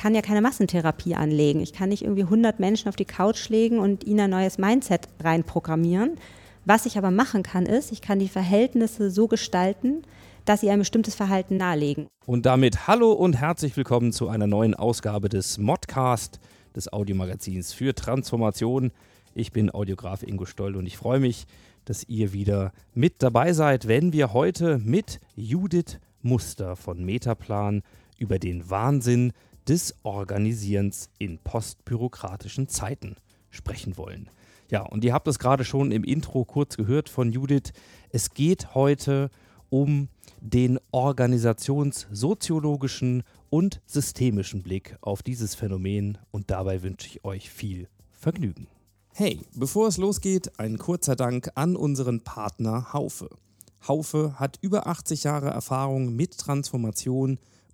Ich kann ja keine Massentherapie anlegen. Ich kann nicht irgendwie 100 Menschen auf die Couch legen und ihnen ein neues Mindset reinprogrammieren. Was ich aber machen kann, ist, ich kann die Verhältnisse so gestalten, dass sie ein bestimmtes Verhalten nahelegen. Und damit hallo und herzlich willkommen zu einer neuen Ausgabe des Modcast, des Audiomagazins für Transformation. Ich bin Audiograf Ingo Stoll und ich freue mich, dass ihr wieder mit dabei seid, wenn wir heute mit Judith Muster von Metaplan über den Wahnsinn des Organisierens in postbürokratischen Zeiten sprechen wollen. Ja, und ihr habt es gerade schon im Intro kurz gehört von Judith. Es geht heute um den organisationssoziologischen und systemischen Blick auf dieses Phänomen und dabei wünsche ich euch viel Vergnügen. Hey, bevor es losgeht, ein kurzer Dank an unseren Partner Haufe. Haufe hat über 80 Jahre Erfahrung mit Transformation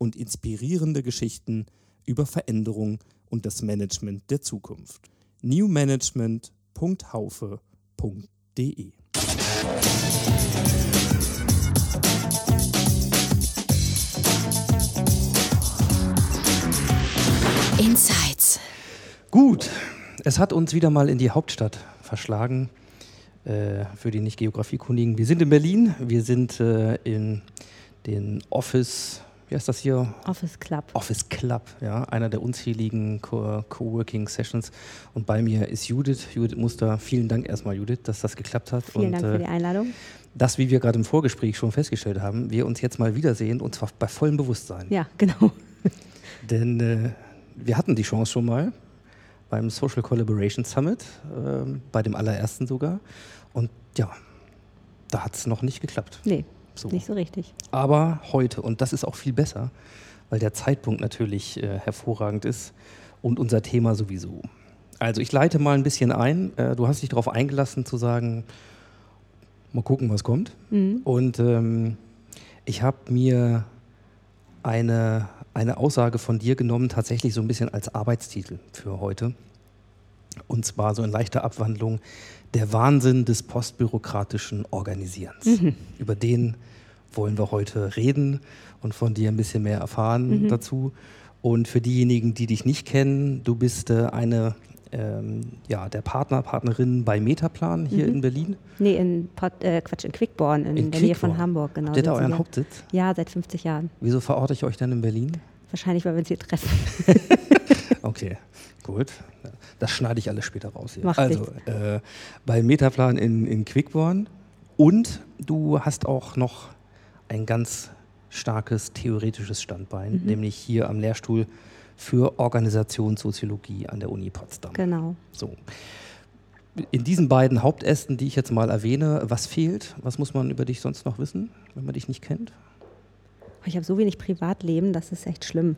und inspirierende Geschichten über Veränderung und das Management der Zukunft. newmanagement.haufe.de Insights. Gut, es hat uns wieder mal in die Hauptstadt verschlagen. Äh, für die Nicht-Geografiekundigen. Wir sind in Berlin, wir sind äh, in den Office, wie heißt das hier? Office Club. Office Club, ja, einer der unzähligen Co- Coworking Sessions. Und bei mir ist Judith, Judith Muster. Vielen Dank erstmal, Judith, dass das geklappt hat. Vielen und, Dank für die äh, Einladung. dass, wie wir gerade im Vorgespräch schon festgestellt haben, wir uns jetzt mal wiedersehen und zwar bei vollem Bewusstsein. Ja, genau. Denn äh, wir hatten die Chance schon mal beim Social Collaboration Summit, ähm, bei dem allerersten sogar. Und ja, da hat es noch nicht geklappt. Nee, So. nicht so richtig. Aber heute, und das ist auch viel besser, weil der Zeitpunkt natürlich äh, hervorragend ist und unser Thema sowieso. Also ich leite mal ein bisschen ein. Äh, du hast dich darauf eingelassen zu sagen, mal gucken, was kommt. Mhm. Und ähm, ich habe mir eine, eine Aussage von dir genommen, tatsächlich so ein bisschen als Arbeitstitel für heute. Und zwar so in leichter Abwandlung, der Wahnsinn des postbürokratischen Organisierens. Über den wollen wir heute reden und von dir ein bisschen mehr erfahren dazu. Und für diejenigen, die dich nicht kennen, du bist äh, eine ähm, ja, der Partner, Partnerin bei Metaplan hier in Berlin. Nee, in Pot, äh, Quatsch, in Quickborn, in, In der Nähe von Quickborn. Hamburg, genau. Habt ihr da euren. Hauptsitz? Ja, seit 50 Jahren. Wieso verorte ich euch dann in Berlin? Wahrscheinlich, weil wir uns hier treffen. Okay, gut. Das schneide ich alles später raus hier. Macht also, äh, bei Metaplan in, in Quickborn. Und du hast auch noch ein ganz starkes theoretisches Standbein, nämlich hier am Lehrstuhl für Organisationssoziologie an der Uni Potsdam. genau. So. In diesen beiden Hauptästen, die ich jetzt mal erwähne, was fehlt? Was muss man über dich sonst noch wissen, wenn man dich nicht kennt? Ich habe so wenig Privatleben, das ist echt schlimm.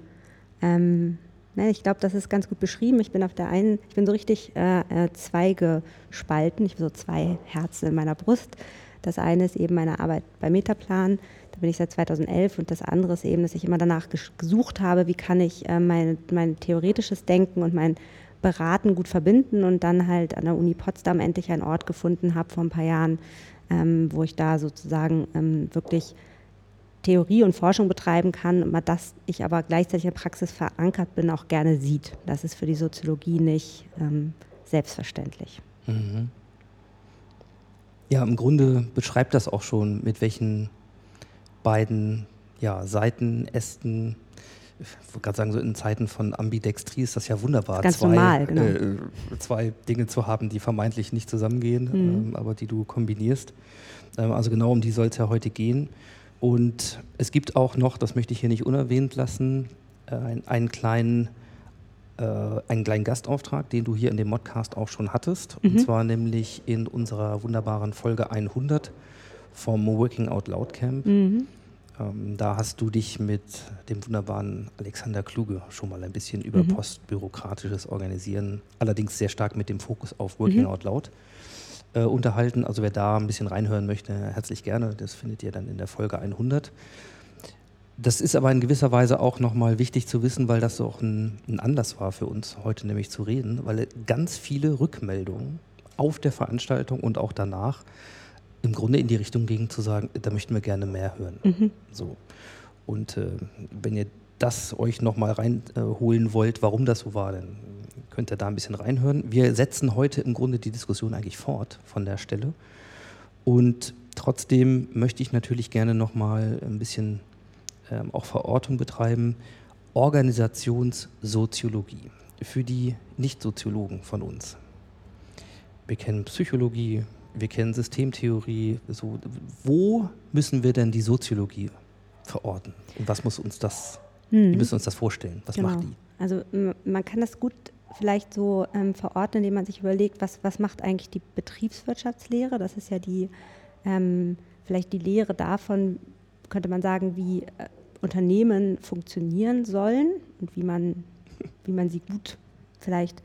Ähm, ne, ich glaube, das ist ganz gut beschrieben. Ich bin auf der einen, ich bin so richtig äh, äh, zweigespalten. Ich habe so zwei Herzen in meiner Brust. Das eine ist eben meine Arbeit bei Metaplan. Bin ich seit 2011 und das andere ist eben, dass ich immer danach ges- gesucht habe, wie kann ich äh, mein, mein theoretisches Denken und mein Beraten gut verbinden und dann halt an der Uni Potsdam endlich einen Ort gefunden habe vor ein paar Jahren, ähm, wo ich da sozusagen ähm, wirklich Theorie und Forschung betreiben kann, mal das ich aber gleichzeitig in der Praxis verankert bin, auch gerne sieht. Das ist für die Soziologie nicht ähm, selbstverständlich. Ja, im Grunde beschreibt das auch schon, mit welchen beiden ja, Seiten, Ästen ich wollte gerade sagen, so in Zeiten von Ambidextrie ist das ja wunderbar, Ganz zwei, normal, genau. äh, zwei Dinge zu haben, die vermeintlich nicht zusammengehen, Mhm. ähm, aber die du kombinierst. Ähm, also genau um die soll es ja heute gehen. Und es gibt auch noch, das möchte ich hier nicht unerwähnt lassen, äh, ein, einen, kleinen, äh, einen kleinen Gastauftrag, den du hier in dem Modcast auch schon hattest. Und Mhm. zwar nämlich in unserer wunderbaren Folge 100 vom Working Out Loud Camp. Mhm. Ähm, da hast du dich mit dem wunderbaren Alexander Kluge schon mal ein bisschen über Mhm. postbürokratisches Organisieren, allerdings sehr stark mit dem Fokus auf Working Mhm. Out Loud, äh, unterhalten. Also wer da ein bisschen reinhören möchte, herzlich gerne. Das findet ihr dann in der Folge 100. Das ist aber in gewisser Weise auch nochmal wichtig zu wissen, weil das auch ein, ein Anlass war für uns, heute nämlich zu reden, weil ganz viele Rückmeldungen auf der Veranstaltung und auch danach im Grunde in die Richtung gingen, zu sagen, da möchten wir gerne mehr hören. Mhm. So. Und äh, wenn ihr das euch nochmal reinholen äh, wollt, warum das so war, dann könnt ihr da ein bisschen reinhören. Wir setzen heute im Grunde die Diskussion eigentlich fort von der Stelle. Und trotzdem möchte ich natürlich gerne nochmal ein bisschen ähm, auch Verortung betreiben. Organisationssoziologie für die Nicht-Soziologen von uns. Wir kennen Psychologie, wir kennen Systemtheorie. So, wo müssen wir denn die Soziologie verorten? Und was muss uns das, wie Mhm. müssen wir uns das vorstellen? Was Genau. macht die? Also man kann das gut vielleicht so ähm, verorten, indem man sich überlegt, was, was macht eigentlich die Betriebswirtschaftslehre? Das ist ja die, ähm, vielleicht die Lehre davon, könnte man sagen, wie äh, Unternehmen funktionieren sollen und wie man, wie man sie gut vielleicht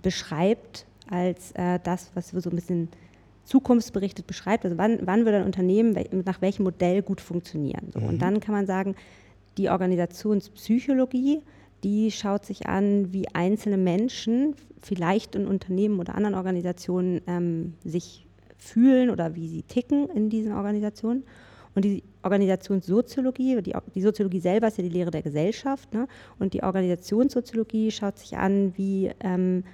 beschreibt als äh, das, was wir so ein bisschen zukunftsberichtet beschreibt. Also wann, wann wird ein Unternehmen nach welchem Modell gut funktionieren? So. Mhm. Und dann kann man sagen, die Organisationspsychologie, die schaut sich an, wie einzelne Menschen vielleicht in Unternehmen oder anderen Organisationen ähm, sich fühlen oder wie sie ticken in diesen Organisationen. Und die Organisationssoziologie, die, die Soziologie selber ist ja die Lehre der Gesellschaft. Ne? Und die Organisationssoziologie schaut sich an, wie ähm,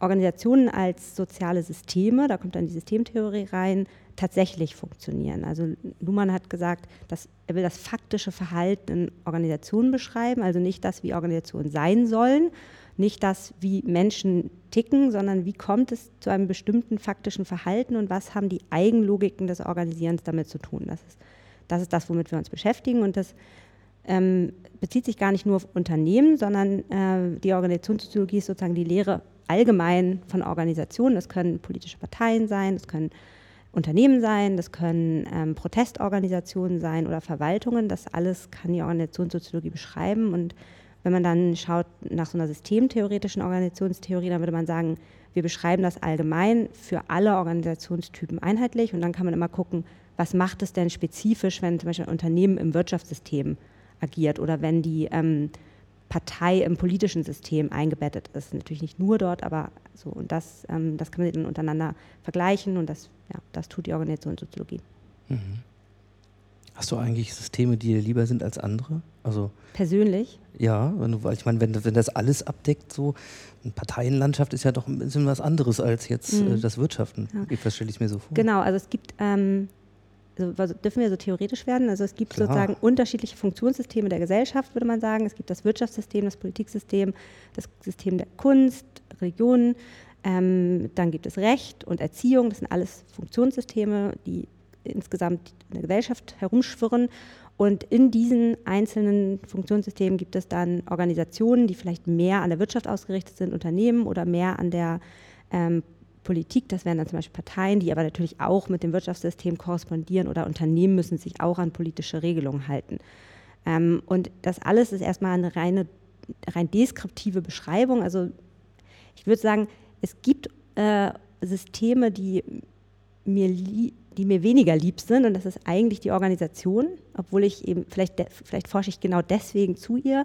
Organisationen als soziale Systeme, da kommt dann die Systemtheorie rein, tatsächlich funktionieren. Also Luhmann hat gesagt, dass er will das faktische Verhalten in Organisationen beschreiben, also nicht das, wie Organisationen sein sollen, nicht das, wie Menschen ticken, sondern wie kommt es zu einem bestimmten faktischen Verhalten und was haben die Eigenlogiken des Organisierens damit zu tun. Das ist das, ist das womit wir uns beschäftigen und das ähm, bezieht sich gar nicht nur auf Unternehmen, sondern äh, die Organisationssoziologie ist sozusagen die Lehre allgemein von Organisationen. Das können politische Parteien sein, das können Unternehmen sein, das können ähm, Protestorganisationen sein oder Verwaltungen. Das alles kann die Organisationssoziologie beschreiben. Und wenn man dann schaut nach so einer systemtheoretischen Organisationstheorie, dann würde man sagen, wir beschreiben das allgemein für alle Organisationstypen einheitlich. Und dann kann man immer gucken, was macht es denn spezifisch, wenn zum Beispiel ein Unternehmen im Wirtschaftssystem agiert oder wenn die ähm, Partei im politischen System eingebettet ist. Natürlich nicht nur dort, aber so. Und das, ähm, das kann man dann untereinander vergleichen und das, ja, das tut die Organisationssoziologie. Mhm. Hast du eigentlich Systeme, die dir lieber sind als andere? Also Persönlich? ja, wenn du, weil ich meine, wenn, wenn das alles abdeckt, so eine Parteienlandschaft ist ja doch ein bisschen was anderes als jetzt Mhm. äh, das Wirtschaften. Ja. Das stelle ich mir so vor. Genau, also es gibt, ähm, also dürfen wir so theoretisch werden? Also es gibt Klar. sozusagen unterschiedliche Funktionssysteme der Gesellschaft, würde man sagen. Es gibt das Wirtschaftssystem, das Politiksystem, das System der Kunst, Religionen. Ähm, dann gibt es Recht und Erziehung. Das sind alles Funktionssysteme, die insgesamt in der Gesellschaft herumschwirren. Und in diesen einzelnen Funktionssystemen gibt es dann Organisationen, die vielleicht mehr an der Wirtschaft ausgerichtet sind, Unternehmen oder mehr an der ähm, Politik. Das wären dann zum Beispiel Parteien, die aber natürlich auch mit dem Wirtschaftssystem korrespondieren oder Unternehmen müssen sich auch an politische Regelungen halten. Ähm, und das alles ist erstmal eine reine, rein deskriptive Beschreibung. Also ich würde sagen, es gibt äh, Systeme, die mir, die mir weniger lieb sind und das ist eigentlich die Organisation, obwohl ich eben, vielleicht, vielleicht forsche ich genau deswegen zu ihr,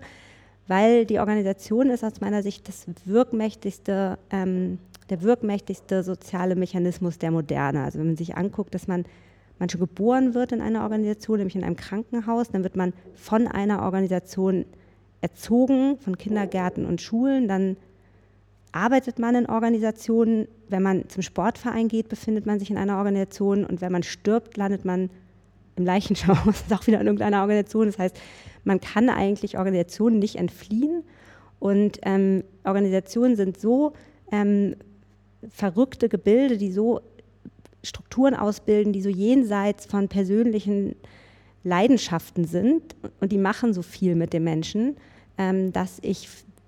weil die Organisation ist aus meiner Sicht das wirkmächtigste, ähm, der wirkmächtigste soziale Mechanismus der Moderne. Also wenn man sich anguckt, dass man, man schon geboren wird in einer Organisation, nämlich in einem Krankenhaus, dann wird man von einer Organisation erzogen, von Kindergärten und Schulen, dann arbeitet man in Organisationen. Wenn man zum Sportverein geht, befindet man sich in einer Organisation und wenn man stirbt, landet man im Leichenschau, das ist auch wieder in irgendeiner Organisation. Das heißt, man kann eigentlich Organisationen nicht entfliehen. Und ähm, Organisationen sind so ähm, verrückte Gebilde, die so Strukturen ausbilden, die so jenseits von persönlichen Leidenschaften sind und die machen so viel mit den Menschen, ähm, dass ich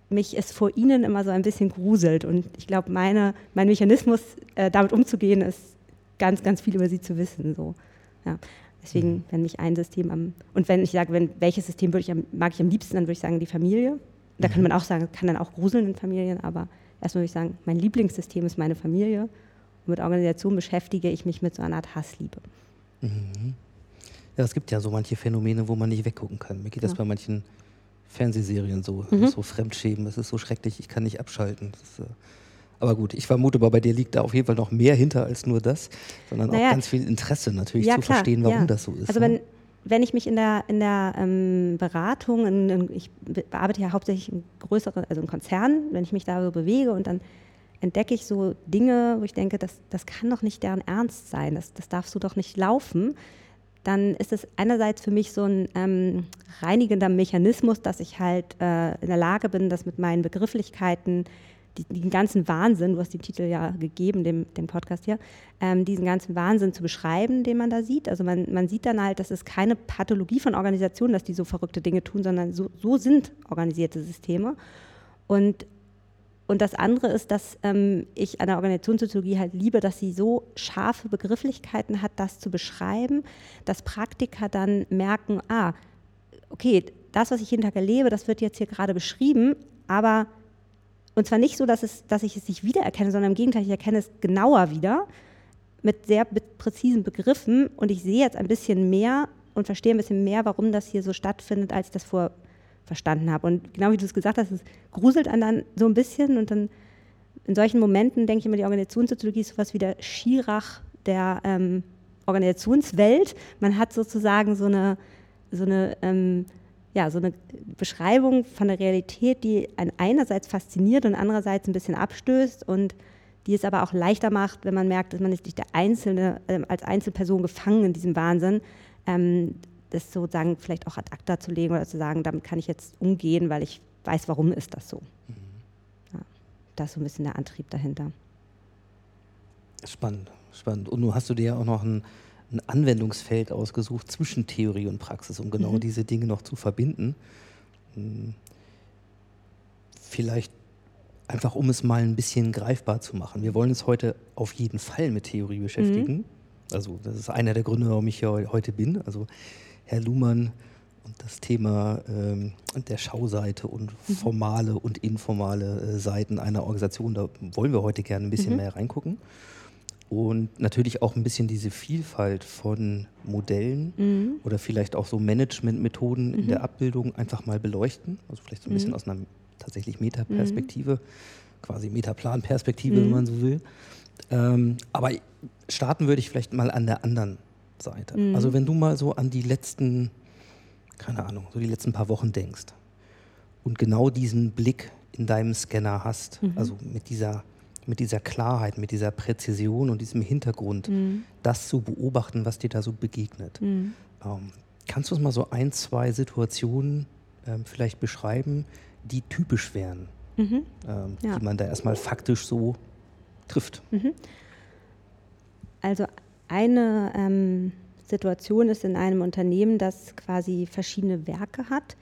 mich es vor ihnen immer so ein bisschen gruselt. Und ich glaube, mein Mechanismus, äh, damit umzugehen, ist ganz, ganz viel über sie zu wissen. So. Ja. Deswegen, mhm. wenn mich ein System am, und wenn ich sage, wenn, welches System ich am, mag ich am liebsten, dann würde ich sagen, die Familie. Da mhm. kann man auch sagen, kann dann auch gruseln in Familien, aber erstmal würde ich sagen, mein Lieblingssystem ist meine Familie. Und mit Organisation beschäftige ich mich mit so einer Art Hassliebe. Mhm. Ja, es gibt ja so manche Phänomene, wo man nicht weggucken kann. Mir geht ja. das bei manchen Fernsehserien so, mhm. so Fremdschämen. Das ist so schrecklich, ich kann nicht abschalten. Ist, äh aber gut, ich vermute mal, bei dir liegt da auf jeden Fall noch mehr hinter als nur das, sondern naja. auch ganz viel Interesse natürlich ja, zu klar, verstehen, warum ja. das so ist. Also ne? wenn, wenn ich mich in der, in der ähm, Beratung, in, in, ich bearbeite ja hauptsächlich in größeren, also in Konzernen, wenn ich mich da so bewege und dann entdecke ich so Dinge, wo ich denke, das, das kann doch nicht deren Ernst sein, das, das darfst du doch nicht laufen, dann ist es einerseits für mich so ein ähm, reinigender Mechanismus, dass ich halt äh, in der Lage bin, das mit meinen Begrifflichkeiten den ganzen Wahnsinn, du hast den Titel ja gegeben, dem, dem Podcast hier, ähm, diesen ganzen Wahnsinn zu beschreiben, den man da sieht. Also man, man sieht dann halt, das ist keine Pathologie von Organisationen, dass die so verrückte Dinge tun, sondern so, so sind organisierte Systeme. Und, und das andere ist, dass ähm, ich an der Organisationssoziologie halt liebe, dass sie so scharfe Begrifflichkeiten hat, das zu beschreiben, dass Praktiker dann merken, ah, okay, das, was ich jeden Tag erlebe, das wird jetzt hier gerade beschrieben, aber und zwar nicht so, dass, es, dass ich es nicht wiedererkenne, sondern im Gegenteil, ich erkenne es genauer wieder mit sehr präzisen Begriffen und ich sehe jetzt ein bisschen mehr und verstehe ein bisschen mehr, warum das hier so stattfindet, als ich das vorher verstanden habe. Und genau wie du es gesagt hast, es gruselt einen dann so ein bisschen und dann in solchen Momenten denke ich immer, die Organisationssoziologie ist sowas wie der Schirach der ähm, Organisationswelt. Man hat sozusagen so eine, so eine ähm, ja, so eine Beschreibung von der Realität, die einen einerseits fasziniert und andererseits ein bisschen abstößt und die es aber auch leichter macht, wenn man merkt, dass man nicht der Einzelne, äh, als Einzelperson gefangen in diesem Wahnsinn, ähm, das sozusagen vielleicht auch ad acta zu legen oder zu sagen, damit kann ich jetzt umgehen, weil ich weiß, warum ist das so. Mhm. Ja, das ist so ein bisschen der Antrieb dahinter. Spannend, spannend. Und nun hast du dir ja auch noch ein ein Anwendungsfeld ausgesucht zwischen Theorie und Praxis, um genau mhm. diese Dinge noch zu verbinden. Hm. Vielleicht einfach, um es mal ein bisschen greifbar zu machen. Wir wollen uns heute auf jeden Fall mit Theorie beschäftigen. Mhm. Also das ist einer der Gründe, warum ich hier heute bin. Also Herr Luhmann und das Thema ähm, der Schauseite und mhm. formale und informale äh, Seiten einer Organisation, da wollen wir heute gerne ein bisschen mhm. mehr reingucken und natürlich auch ein bisschen diese Vielfalt von Modellen mhm. oder vielleicht auch so Managementmethoden mhm. in der Abbildung einfach mal beleuchten. Also vielleicht so ein bisschen mhm. aus einer tatsächlich Metaperspektive, mhm. quasi Metaplanperspektive, wenn mhm. man so will. Ähm, aber starten würde ich vielleicht mal an der anderen Seite. Mhm. Also wenn du mal so an die letzten, keine Ahnung, so die letzten paar Wochen denkst und genau diesen Blick in deinem Scanner hast, also mit dieser mit dieser Klarheit, mit dieser Präzision und diesem Hintergrund, mhm. das zu beobachten, was dir da so begegnet. Mhm. Ähm, kannst du uns mal so ein, zwei Situationen ähm, vielleicht beschreiben, die typisch wären, mhm. ähm, ja. die man da erstmal faktisch so trifft? Mhm. Also eine ähm, Situation ist in einem Unternehmen, das quasi verschiedene Werke hat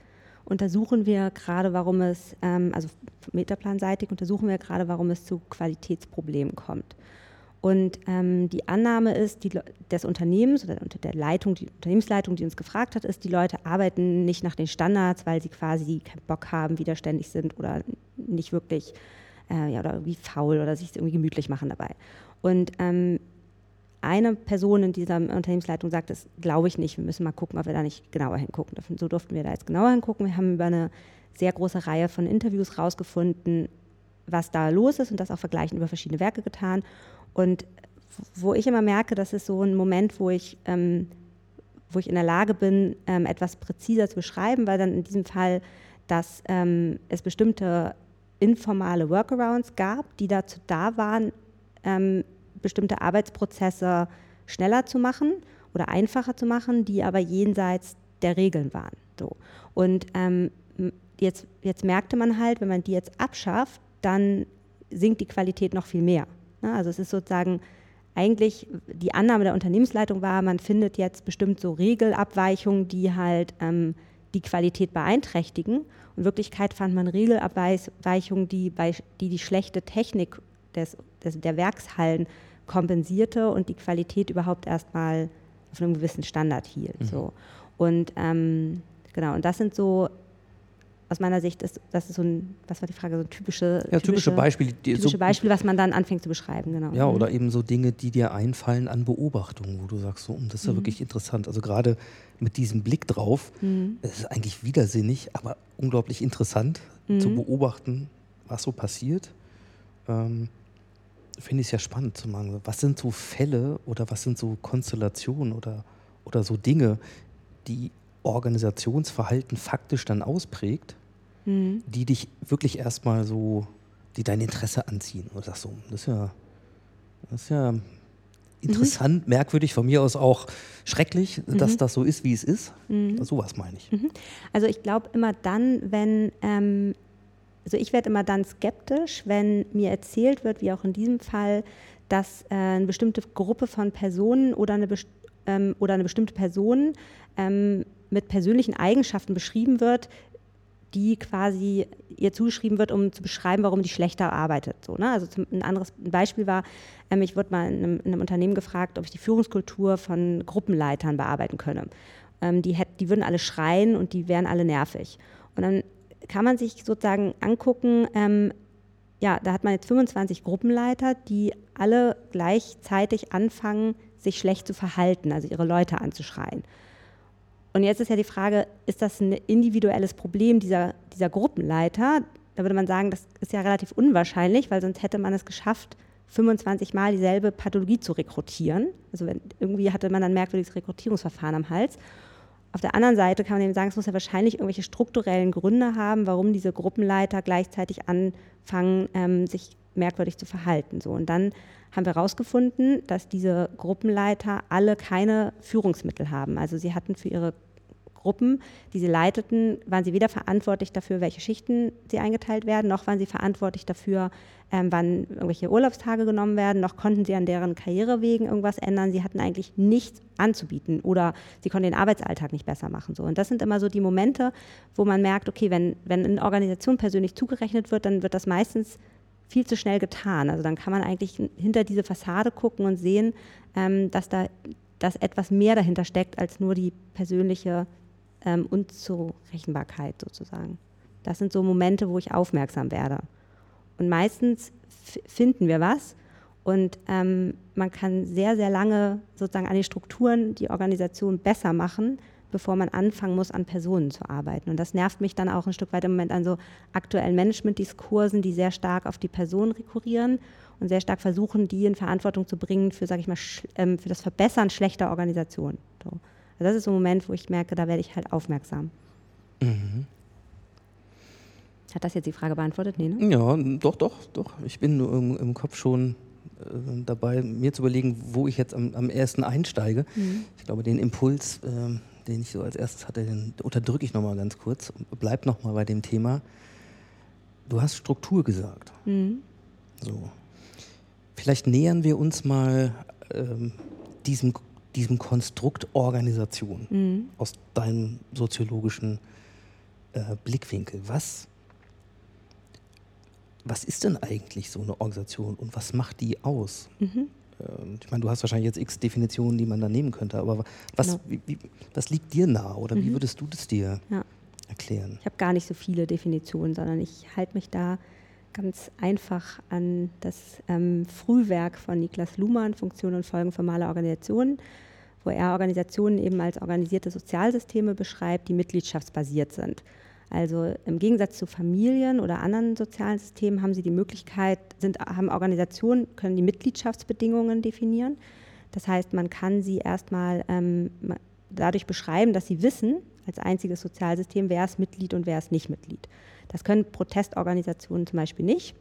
untersuchen wir gerade, warum es, ähm, also metaplanseitig untersuchen wir gerade, warum es zu Qualitätsproblemen kommt. Und ähm, die Annahme ist, die, des Unternehmens oder der Leitung, die Unternehmensleitung, die uns gefragt hat, ist, die Leute arbeiten nicht nach den Standards, weil sie quasi keinen Bock haben, widerständig sind oder nicht wirklich äh, ja, oder irgendwie faul oder sich irgendwie gemütlich machen dabei. Und ähm, eine Person in dieser Unternehmensleitung sagt, das glaube ich nicht, wir müssen mal gucken, ob wir da nicht genauer hingucken dürfen. So durften wir da jetzt genauer hingucken. Wir haben über eine sehr große Reihe von Interviews rausgefunden, was da los ist und das auch vergleichen über verschiedene Werke getan. Und wo ich immer merke, das ist so ein Moment, wo ich, ähm, wo ich in der Lage bin, ähm, etwas präziser zu beschreiben, weil dann in diesem Fall, dass ähm, es bestimmte informale Workarounds gab, die dazu da waren, ähm, bestimmte Arbeitsprozesse schneller zu machen oder einfacher zu machen, die aber jenseits der Regeln waren. So. Und ähm, jetzt, jetzt merkte man halt, wenn man die jetzt abschafft, dann sinkt die Qualität noch viel mehr. Ne? Also es ist sozusagen eigentlich die Annahme der Unternehmensleitung war, man findet jetzt bestimmt so Regelabweichungen, die halt ähm, die Qualität beeinträchtigen. Und in Wirklichkeit fand man Regelabweichungen, die, bei, die die schlechte Technik des, des, der Werkshallen kompensierte und die Qualität überhaupt erstmal auf einem gewissen Standard hielt. Mhm. So. Und ähm, genau, und das sind so aus meiner Sicht ist das ist so ein, was war die Frage, so ein typische, ja, typische, typische Beispiele, typische so, Beispiele, was man dann anfängt zu beschreiben, genau. Ja, oder mhm. eben so Dinge, die dir einfallen an Beobachtungen, wo du sagst, so, hm, das ist ja mhm. wirklich interessant. Also gerade mit diesem Blick drauf, mhm. es ist eigentlich widersinnig, aber unglaublich interessant mhm. zu beobachten, was so passiert. Ähm, Finde ich es ja spannend zu machen. Was sind so Fälle oder was sind so Konstellationen oder, oder so Dinge, die Organisationsverhalten faktisch dann ausprägt, mhm. die dich wirklich erstmal so, die dein Interesse anziehen. Und sagst so, das ist ja, das ist ja interessant, mhm. merkwürdig, von mir aus auch schrecklich, mhm. dass das so ist, wie es ist. Mhm. Sowas meine ich. Mhm. Also ich glaube immer dann, wenn, ähm, also ich werde immer dann skeptisch, wenn mir erzählt wird, wie auch in diesem Fall, dass äh, eine bestimmte Gruppe von Personen oder eine, ähm, oder eine bestimmte Person ähm, mit persönlichen Eigenschaften beschrieben wird, die quasi ihr zugeschrieben wird, um zu beschreiben, warum die schlechter arbeitet. So, ne? Also zum, ein anderes Beispiel war, ähm, ich wurde mal in einem, in einem, Unternehmen gefragt, ob ich die Führungskultur von Gruppenleitern bearbeiten könne. Ähm, die, hätt, die würden alle schreien und die wären alle nervig. Und dann kann man sich sozusagen angucken, ähm, ja, da hat man jetzt 25 Gruppenleiter, die alle gleichzeitig anfangen, sich schlecht zu verhalten, also ihre Leute anzuschreien. Und jetzt ist ja die Frage, ist das ein individuelles Problem dieser, dieser Gruppenleiter? Da würde man sagen, das ist ja relativ unwahrscheinlich, weil sonst hätte man es geschafft, 25 Mal dieselbe Pathologie zu rekrutieren. Also wenn, irgendwie hatte man ein merkwürdiges Rekrutierungsverfahren am Hals. Auf der anderen Seite kann man eben sagen, es muss ja wahrscheinlich irgendwelche strukturellen Gründe haben, warum diese Gruppenleiter gleichzeitig anfangen, ähm, sich merkwürdig zu verhalten. So. Und dann haben wir herausgefunden, dass diese Gruppenleiter alle keine Führungsmittel haben. Also sie hatten für ihre Gruppen, die sie leiteten, waren sie weder verantwortlich dafür, welche Schichten sie eingeteilt werden, noch waren sie verantwortlich dafür, ähm, wann irgendwelche Urlaubstage genommen werden, noch konnten sie an deren Karrierewegen irgendwas ändern. Sie hatten eigentlich nichts anzubieten oder sie konnten den Arbeitsalltag nicht besser machen. So. Und das sind immer so die Momente, wo man merkt, okay, wenn, wenn eine Organisation persönlich zugerechnet wird, dann wird das meistens viel zu schnell getan. Also dann kann man eigentlich hinter diese Fassade gucken und sehen, ähm, dass da dass etwas mehr dahinter steckt als nur die persönliche ähm, Unzurechenbarkeit sozusagen. Das sind so Momente, wo ich aufmerksam werde. Und meistens finden wir was und ähm, man kann sehr, sehr lange sozusagen an den Strukturen die Organisation besser machen, bevor man anfangen muss, an Personen zu arbeiten. Und das nervt mich dann auch ein Stück weit im Moment an so aktuellen Managementdiskursen, die sehr stark auf die Person rekurrieren und sehr stark versuchen, die in Verantwortung zu bringen für, sage ich mal, ähm, für das Verbessern schlechter Organisationen. So. Also das ist so ein Moment, wo ich merke, da werde ich halt aufmerksam. Mhm. Hat das jetzt die Frage beantwortet? Nee, ne? Ja, doch, doch, doch. Ich bin nur im, im Kopf schon äh, dabei, mir zu überlegen, wo ich jetzt am, am ersten einsteige. Mhm. Ich glaube, den Impuls, äh, den ich so als erstes hatte, den unterdrücke ich nochmal ganz kurz und bleib nochmal bei dem Thema. Du hast Struktur gesagt. Mhm. So. Vielleicht nähern wir uns mal ähm, diesem diesem Konstrukt Organisation mhm. aus deinem soziologischen äh, Blickwinkel. Was, was ist denn eigentlich so eine Organisation und was macht die aus? Mhm. Ähm, ich meine, du hast wahrscheinlich jetzt x Definitionen, die man da nehmen könnte, aber was, genau. wie, wie, was liegt dir nahe oder mhm. wie würdest du das dir ja. erklären? Ich habe gar nicht so viele Definitionen, sondern ich halte mich da ganz einfach an das ähm, Frühwerk von Niklas Luhmann, Funktionen und Folgen formaler Organisationen, wo er Organisationen eben als organisierte Sozialsysteme beschreibt, die mitgliedschaftsbasiert sind. Also im Gegensatz zu Familien oder anderen sozialen Systemen haben sie die Möglichkeit, sind, haben Organisationen, können die Mitgliedschaftsbedingungen definieren. Das heißt, man kann sie erstmal ähm, dadurch beschreiben, dass sie wissen, als einziges Sozialsystem, wer ist Mitglied und wer ist nicht Mitglied. Das können Protestorganisationen zum Beispiel nicht.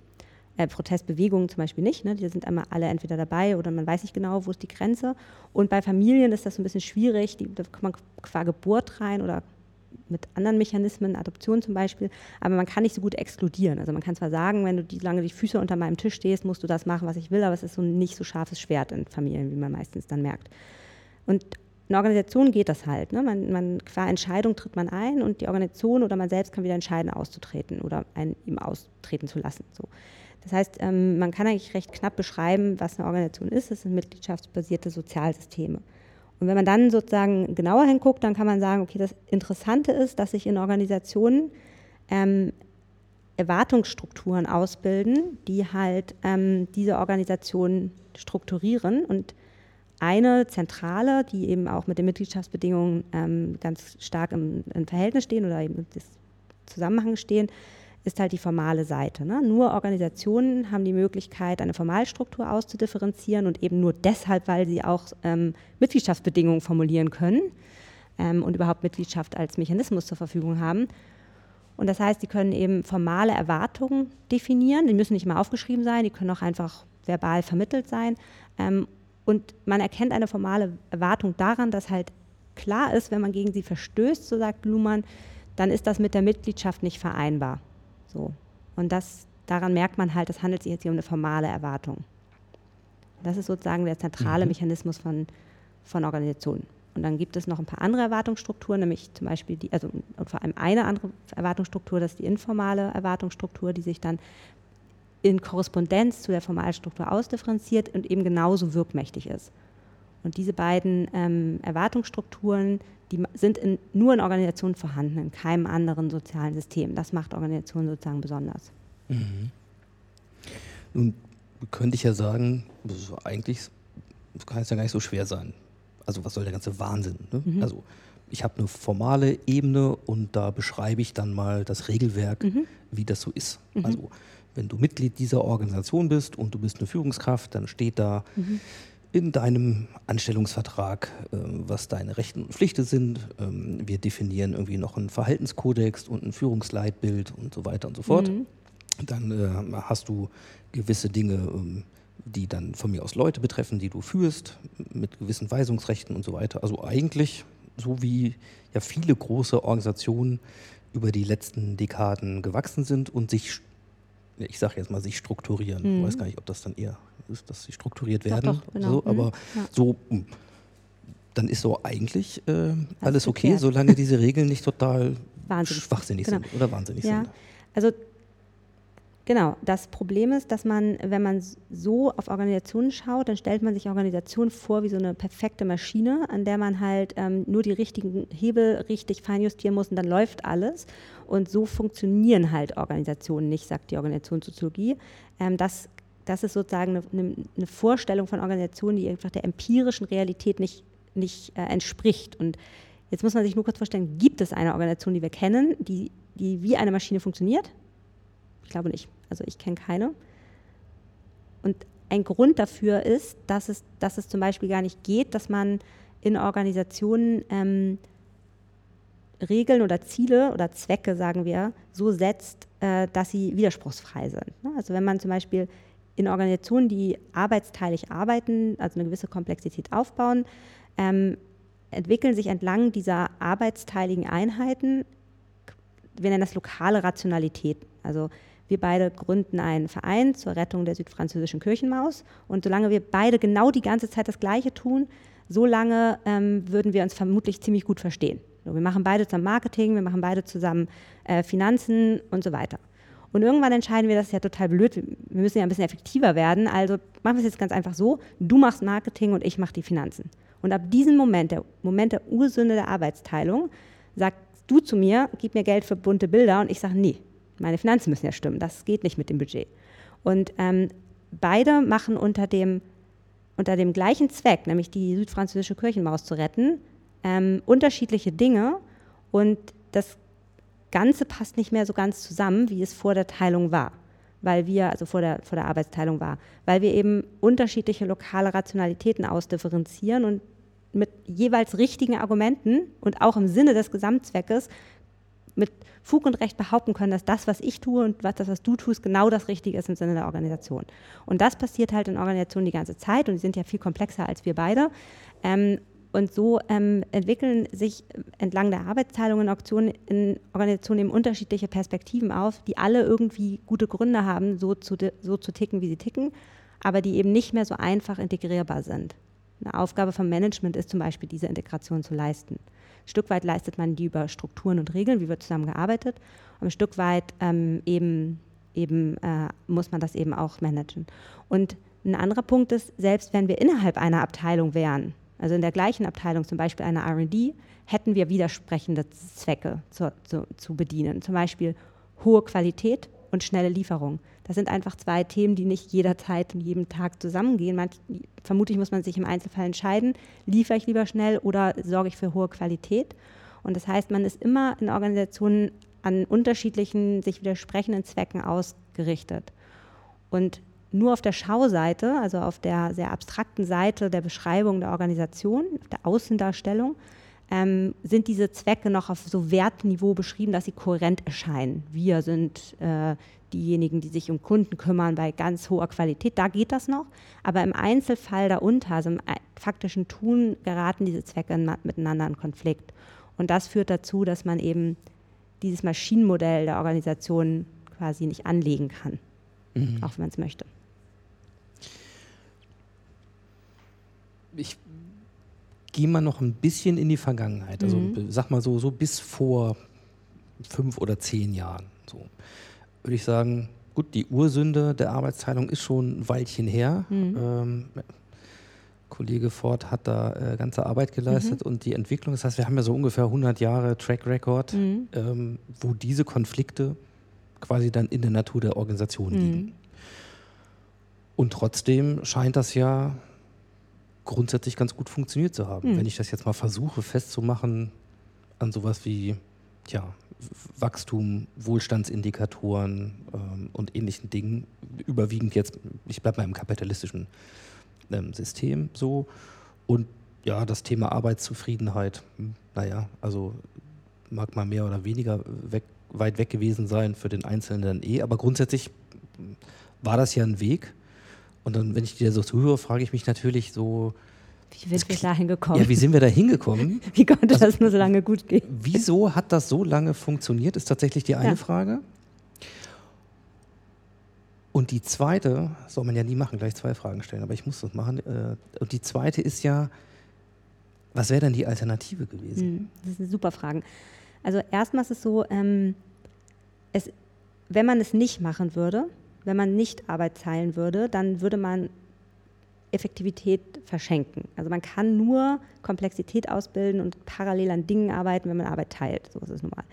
Äh, Protestbewegungen zum Beispiel nicht. Ne? Die sind einmal alle entweder dabei oder man weiß nicht genau, wo ist die Grenze. Und bei Familien ist das so ein bisschen schwierig. Die, da kommt man qua Geburt rein oder mit anderen Mechanismen, Adoption zum Beispiel, aber man kann nicht so gut exkludieren. Also man kann zwar sagen, wenn du die, lange die Füße unter meinem Tisch stehst, musst du das machen, was ich will, aber es ist so nicht so scharfes Schwert in Familien, wie man meistens dann merkt. Und in Organisation geht das halt. Ne? Man, man, qua Entscheidung tritt man ein und die Organisation oder man selbst kann wieder entscheiden, auszutreten oder einen ihm austreten zu lassen. So. Das heißt, ähm, man kann eigentlich recht knapp beschreiben, was eine Organisation ist. Es sind mitgliedschaftsbasierte Sozialsysteme. Und wenn man dann sozusagen genauer hinguckt, dann kann man sagen, okay, das Interessante ist, dass sich in Organisationen ähm, Erwartungsstrukturen ausbilden, die halt ähm, diese Organisation strukturieren. Und eine zentrale, die eben auch mit den Mitgliedschaftsbedingungen ähm, ganz stark im, im, Verhältnis stehen oder eben im Zusammenhang stehen, ist halt die formale Seite. Ne? Nur Organisationen haben die Möglichkeit, eine Formalstruktur auszudifferenzieren und eben nur deshalb, weil sie auch ähm, Mitgliedschaftsbedingungen formulieren können ähm, und überhaupt Mitgliedschaft als Mechanismus zur Verfügung haben. Und das heißt, sie können eben formale Erwartungen definieren. Die müssen nicht mal aufgeschrieben sein, die können auch einfach verbal vermittelt sein. Ähm, und man erkennt eine formale Erwartung daran, dass halt klar ist, wenn man gegen sie verstößt, so sagt Luhmann, dann ist das mit der Mitgliedschaft nicht vereinbar. So. Und das, daran merkt man halt, es handelt sich jetzt hier um eine formale Erwartung. Das ist sozusagen der zentrale mhm. Mechanismus von, von Organisationen. Und dann gibt es noch ein paar andere Erwartungsstrukturen, nämlich zum Beispiel die, also und vor allem eine andere Erwartungsstruktur, das ist die informale Erwartungsstruktur, die sich dann in Korrespondenz zu der Formalstruktur ausdifferenziert und eben genauso wirkmächtig ist. Und diese beiden ähm, Erwartungsstrukturen, die sind in, nur in Organisationen vorhanden, in keinem anderen sozialen System. Das macht Organisationen sozusagen besonders. Mhm. Nun könnte ich ja sagen, eigentlich kann es ja gar nicht so schwer sein. Also was soll der ganze Wahnsinn? Ne? Mhm. Also ich habe eine formale Ebene und da beschreibe ich dann mal das Regelwerk, mhm. wie das so ist. Mhm. Also wenn du Mitglied dieser Organisation bist und du bist eine Führungskraft, dann steht da mhm in deinem Anstellungsvertrag, äh, was deine Rechte und Pflichten sind. Ähm, wir definieren irgendwie noch einen Verhaltenskodex und ein Führungsleitbild und so weiter und so fort. Mhm. Dann äh, hast du gewisse Dinge, ähm, die dann von mir aus Leute betreffen, die du führst, mit gewissen Weisungsrechten und so weiter. Also eigentlich so wie ja viele große Organisationen über die letzten Dekaden gewachsen sind und sich, ich sage jetzt mal, sich strukturieren. Mhm. Ich weiß gar nicht, ob das dann eher ist, dass sie strukturiert werden. Doch, doch, genau. so, aber mhm. ja. so, hm, dann ist so eigentlich äh, alles okay, erklärt. solange diese Regeln nicht total wahnsinnig schwachsinnig genau. sind oder wahnsinnig ja. sind. Also Genau, das Problem ist, dass man, wenn man so auf Organisationen schaut, dann stellt man sich Organisationen vor wie so eine perfekte Maschine, an der man halt ähm, nur die richtigen Hebel richtig feinjustieren muss und dann läuft alles. Und so funktionieren halt Organisationen nicht, sagt die Organisationssoziologie. Ähm, das das ist sozusagen eine, eine, Vorstellung von Organisationen, die einfach der empirischen Realität nicht, nicht äh, entspricht. Und jetzt muss man sich nur kurz vorstellen, gibt es eine Organisation, die wir kennen, die, die wie eine Maschine funktioniert? Ich glaube nicht. Also ich kenne keine. Und ein Grund dafür ist, dass es, dass es zum Beispiel gar nicht geht, dass man in Organisationen ähm, Regeln oder Ziele oder Zwecke, sagen wir, so setzt, äh, dass sie widerspruchsfrei sind. Ne? Also wenn man zum Beispiel in Organisationen, die arbeitsteilig arbeiten, also eine gewisse Komplexität aufbauen, ähm, entwickeln sich entlang dieser arbeitsteiligen Einheiten, wir nennen das lokale Rationalität. Also wir beide gründen einen Verein zur Rettung der südfranzösischen Kirchenmaus und solange wir beide genau die ganze Zeit das Gleiche tun, solange ähm, würden wir uns vermutlich ziemlich gut verstehen. Wir machen beide zusammen Marketing, wir machen beide zusammen äh, Finanzen und so weiter. Und irgendwann entscheiden wir, das ist ja total blöd, wir müssen ja ein bisschen effektiver werden. Also machen wir es jetzt ganz einfach so, du machst Marketing und ich mache die Finanzen. Und ab diesem Moment, der Moment der Ursünde der Arbeitsteilung, sagst du zu mir, gib mir Geld für bunte Bilder und ich sage, nee, meine Finanzen müssen ja stimmen, das geht nicht mit dem Budget. Und ähm, beide machen unter dem, unter dem gleichen Zweck, nämlich die südfranzösische Kirchenmaus zu retten, ähm, unterschiedliche Dinge und das Ganze passt nicht mehr so ganz zusammen, wie es vor der Teilung war. Weil wir, also vor der, vor der Arbeitsteilung war, weil wir eben unterschiedliche lokale Rationalitäten ausdifferenzieren und mit jeweils richtigen Argumenten und auch im Sinne des Gesamtzweckes mit Fug und Recht behaupten können, dass das, was ich tue und was das, was du tust, genau das Richtige ist im Sinne der Organisation. Und das passiert halt in Organisationen die ganze Zeit und die sind ja viel komplexer als wir beide. Ähm, und so ähm, entwickeln sich entlang der Arbeitsteilung Auktionen, in Organisationen eben unterschiedliche Perspektiven auf, die alle irgendwie gute Gründe haben, so zu, so zu ticken, wie sie ticken, aber die eben nicht mehr so einfach integrierbar sind. Eine Aufgabe vom Management ist zum Beispiel, diese Integration zu leisten. Ein Stück weit leistet man die über Strukturen und Regeln, wie wird zusammengearbeitet, und ein Stück weit ähm, eben, eben äh, muss man das eben auch managen. Und ein anderer Punkt ist, selbst wenn wir innerhalb einer Abteilung wären, also in der gleichen Abteilung, zum Beispiel einer RD, hätten wir widersprechende Zwecke zu, zu, zu bedienen. Zum Beispiel hohe Qualität und schnelle Lieferung. Das sind einfach zwei Themen, die nicht jederzeit und jedem Tag zusammengehen. Man, vermutlich muss man sich im Einzelfall entscheiden, liefere ich lieber schnell oder sorge ich für hohe Qualität. Und das heißt, man ist immer in Organisationen an unterschiedlichen, sich widersprechenden Zwecken ausgerichtet. Und nur auf der Schauseite, also auf der sehr abstrakten Seite der Beschreibung der Organisation, auf der Außendarstellung, ähm, sind diese Zwecke noch auf so Wertniveau beschrieben, dass sie kohärent erscheinen. Wir sind äh, diejenigen, die sich um Kunden kümmern bei ganz hoher Qualität. Da geht das noch. Aber im Einzelfall darunter, also im faktischen Tun, geraten diese Zwecke miteinander in Konflikt. Und das führt dazu, dass man eben dieses Maschinenmodell der Organisation quasi nicht anlegen kann, mhm. auch wenn man es möchte. Ich gehe mal noch ein bisschen in die Vergangenheit. Also mhm. sag mal so, so bis vor fünf oder zehn Jahren. So würde ich sagen, gut, die Ursünde der Arbeitsteilung ist schon ein Weilchen her. Mhm. Ähm, Kollege Ford hat da äh, ganze Arbeit geleistet mhm. und die Entwicklung, das heißt, wir haben ja so ungefähr 100 Jahre Track Record, mhm. ähm, wo diese Konflikte quasi dann in der Natur der Organisation liegen. Mhm. Und trotzdem scheint das ja grundsätzlich ganz gut funktioniert zu haben. Mhm. Wenn ich das jetzt mal versuche festzumachen an sowas wie tja, Wachstum, Wohlstandsindikatoren ähm, und ähnlichen Dingen, überwiegend jetzt, ich bleibe mal im kapitalistischen ähm, System so. Und ja, das Thema Arbeitszufriedenheit, hm, naja, also mag mal mehr oder weniger weg, weit weg gewesen sein für den Einzelnen dann eh, aber grundsätzlich hm, war das ja ein Weg, und dann, wenn ich dir so zuhöre, frage ich mich natürlich so. Wie sind wir da hingekommen? Ja, wie sind wir da hingekommen? wie konnte also, das nur so lange gut gehen? Wieso hat das so lange funktioniert, ist tatsächlich die eine ja. Frage. Und die zweite, soll man ja nie machen, gleich zwei Fragen stellen, aber ich muss das machen. Äh, und die zweite ist ja, was wäre denn die Alternative gewesen? Hm, das eine super Frage. Also erstmal ist es so, ähm, es, wenn man es nicht machen würde, wenn man nicht Arbeit teilen würde, dann würde man Effektivität verschenken. Also man kann nur Komplexität ausbilden und parallel an Dingen arbeiten, wenn man Arbeit teilt. So ist es nun mal.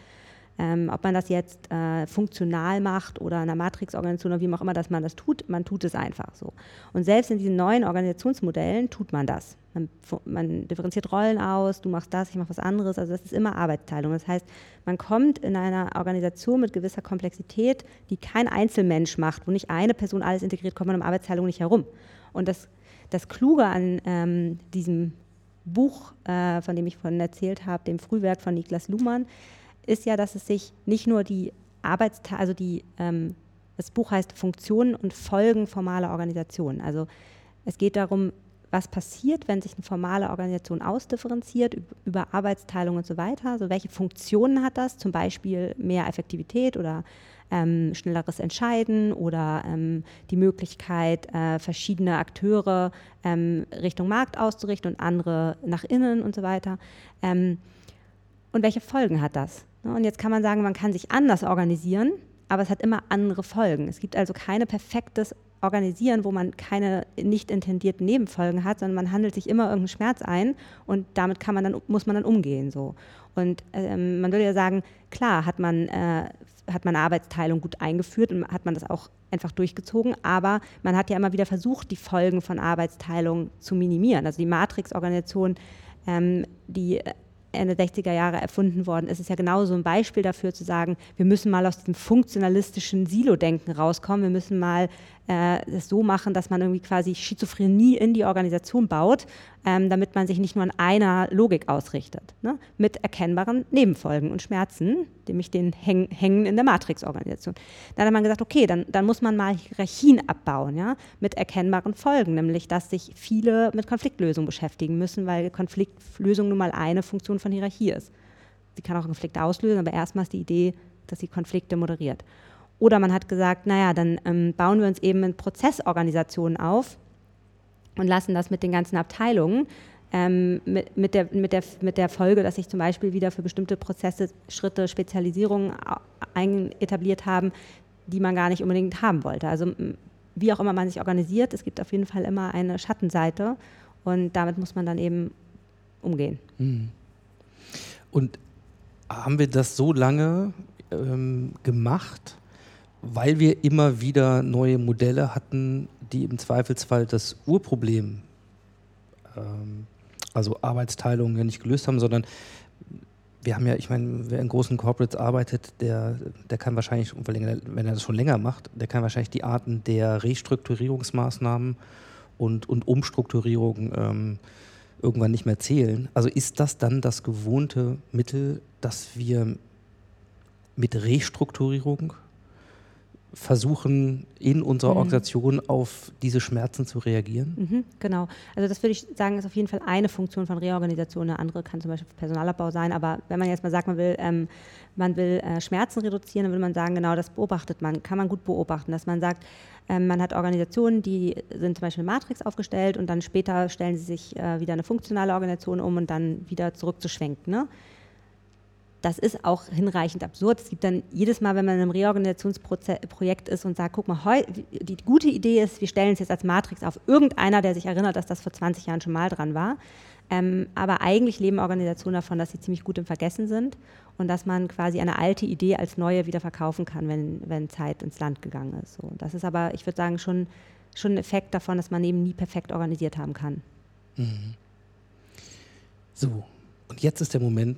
Ähm, ob man das jetzt äh, funktional macht oder in einer Matrixorganisation oder wie auch immer, dass man das tut, man tut es einfach so. Und selbst in diesen neuen Organisationsmodellen tut man das. Man, man differenziert Rollen aus, du machst das, ich mache was anderes. Also das ist immer Arbeitsteilung. Das heißt, man kommt in einer Organisation mit gewisser Komplexität, die kein Einzelmensch macht, wo nicht eine Person alles integriert, kommt man um Arbeitsteilung nicht herum. Und das, das Kluge an ähm, diesem Buch, äh, von dem ich vorhin erzählt habe, dem Frühwerk von Niklas Luhmann, ist ja, dass es sich nicht nur die Arbeitstage, also die, ähm, das Buch heißt Funktionen und Folgen formaler Organisationen. Also es geht darum, was passiert, wenn sich eine formale Organisation ausdifferenziert über Arbeitsteilung und so weiter. Also welche Funktionen hat das? Zum Beispiel mehr Effektivität oder ähm, schnelleres Entscheiden oder ähm, die Möglichkeit, äh, verschiedene Akteure ähm, Richtung Markt auszurichten und andere nach innen und so weiter. Ähm, und welche Folgen hat das? Ne, und jetzt kann man sagen, man kann sich anders organisieren, aber es hat immer andere Folgen. Es gibt also keine perfektes Organisieren, wo man keine nicht intendierten Nebenfolgen hat, sondern man handelt sich immer irgendeinen Schmerz ein und damit kann man dann, muss man dann umgehen. So. Und ähm, man würde ja sagen, klar hat man, äh, hat man Arbeitsteilung gut eingeführt und hat man das auch einfach durchgezogen, aber man hat ja immer wieder versucht, die Folgen von Arbeitsteilung zu minimieren. Also die Matrix-Organisation, ähm, die Ende 60er Jahre erfunden worden ist, ist ja genau so ein Beispiel dafür zu sagen, wir müssen mal aus diesem funktionalistischen Silo-Denken rauskommen, wir müssen mal es so machen, dass man irgendwie quasi Schizophrenie in die Organisation baut, ähm, damit man sich nicht nur an einer Logik ausrichtet, ne? mit erkennbaren Nebenfolgen und Schmerzen, nämlich den Häng Hängen in der Matrix-Organisation. Dann hat man gesagt, okay, dann, dann muss man mal Hierarchien abbauen, ja? mit erkennbaren Folgen, nämlich dass sich viele mit Konfliktlösung beschäftigen müssen, weil Konfliktlösung nun mal eine Funktion von Hierarchie ist. Sie kann auch Konflikte auslösen, aber erstmal ist die Idee, dass sie Konflikte moderiert. Oder man hat gesagt, naja, dann ähm, bauen wir uns eben in Prozessorganisationen auf und lassen das mit den ganzen Abteilungen ähm, mit, mit, der, mit, der, mit der Folge, dass sich zum Beispiel wieder für bestimmte Prozesse, Schritte, Spezialisierungen etabliert haben, die man gar nicht unbedingt haben wollte. Also wie auch immer man sich organisiert, es gibt auf jeden Fall immer eine Schattenseite und damit muss man dann eben umgehen. Mhm. Und haben wir das so lange ähm, gemacht, weil wir immer wieder neue Modelle hatten, die im Zweifelsfall das Urproblem, ähm, also Arbeitsteilung, ja nicht gelöst haben, sondern wir haben ja, ich meine, wer in großen Corporates arbeitet, der, der kann wahrscheinlich, wenn er das schon länger macht, der kann wahrscheinlich die Arten der Restrukturierungsmaßnahmen und, und Umstrukturierung ähm, irgendwann nicht mehr zählen. Also ist das dann das gewohnte Mittel, dass wir mit Restrukturierung versuchen, in unserer mhm. Organisation auf diese Schmerzen zu reagieren? Mhm, genau. Also das würde ich sagen, ist auf jeden Fall eine Funktion von Reorganisation. Eine andere kann zum Beispiel Personalabbau sein. Aber wenn man jetzt mal sagt, man will, ähm, man will äh, Schmerzen reduzieren, dann würde man sagen, genau das beobachtet man, kann man gut beobachten, dass man sagt, ähm, man hat Organisationen, die sind zum Beispiel in Matrix aufgestellt und dann später stellen sie sich äh, wieder eine funktionale Organisation um und dann wieder zurückzuschwenken. Ne? Das ist auch hinreichend absurd. Es gibt dann jedes Mal, wenn man in einem Reorganisationsprojekt ist und sagt, guck mal, die gute Idee ist, wir stellen es jetzt als Matrix auf. Irgendeiner, der sich erinnert, dass das vor 20 Jahren schon mal dran war. Ähm, aber eigentlich leben Organisationen davon, dass sie ziemlich gut im Vergessen sind und dass man quasi eine alte Idee als neue wieder verkaufen kann, wenn, wenn Zeit ins Land gegangen ist. So, das ist aber, ich würde sagen, schon, schon ein Effekt davon, dass man eben nie perfekt organisiert haben kann. Mhm. So, und jetzt ist der Moment,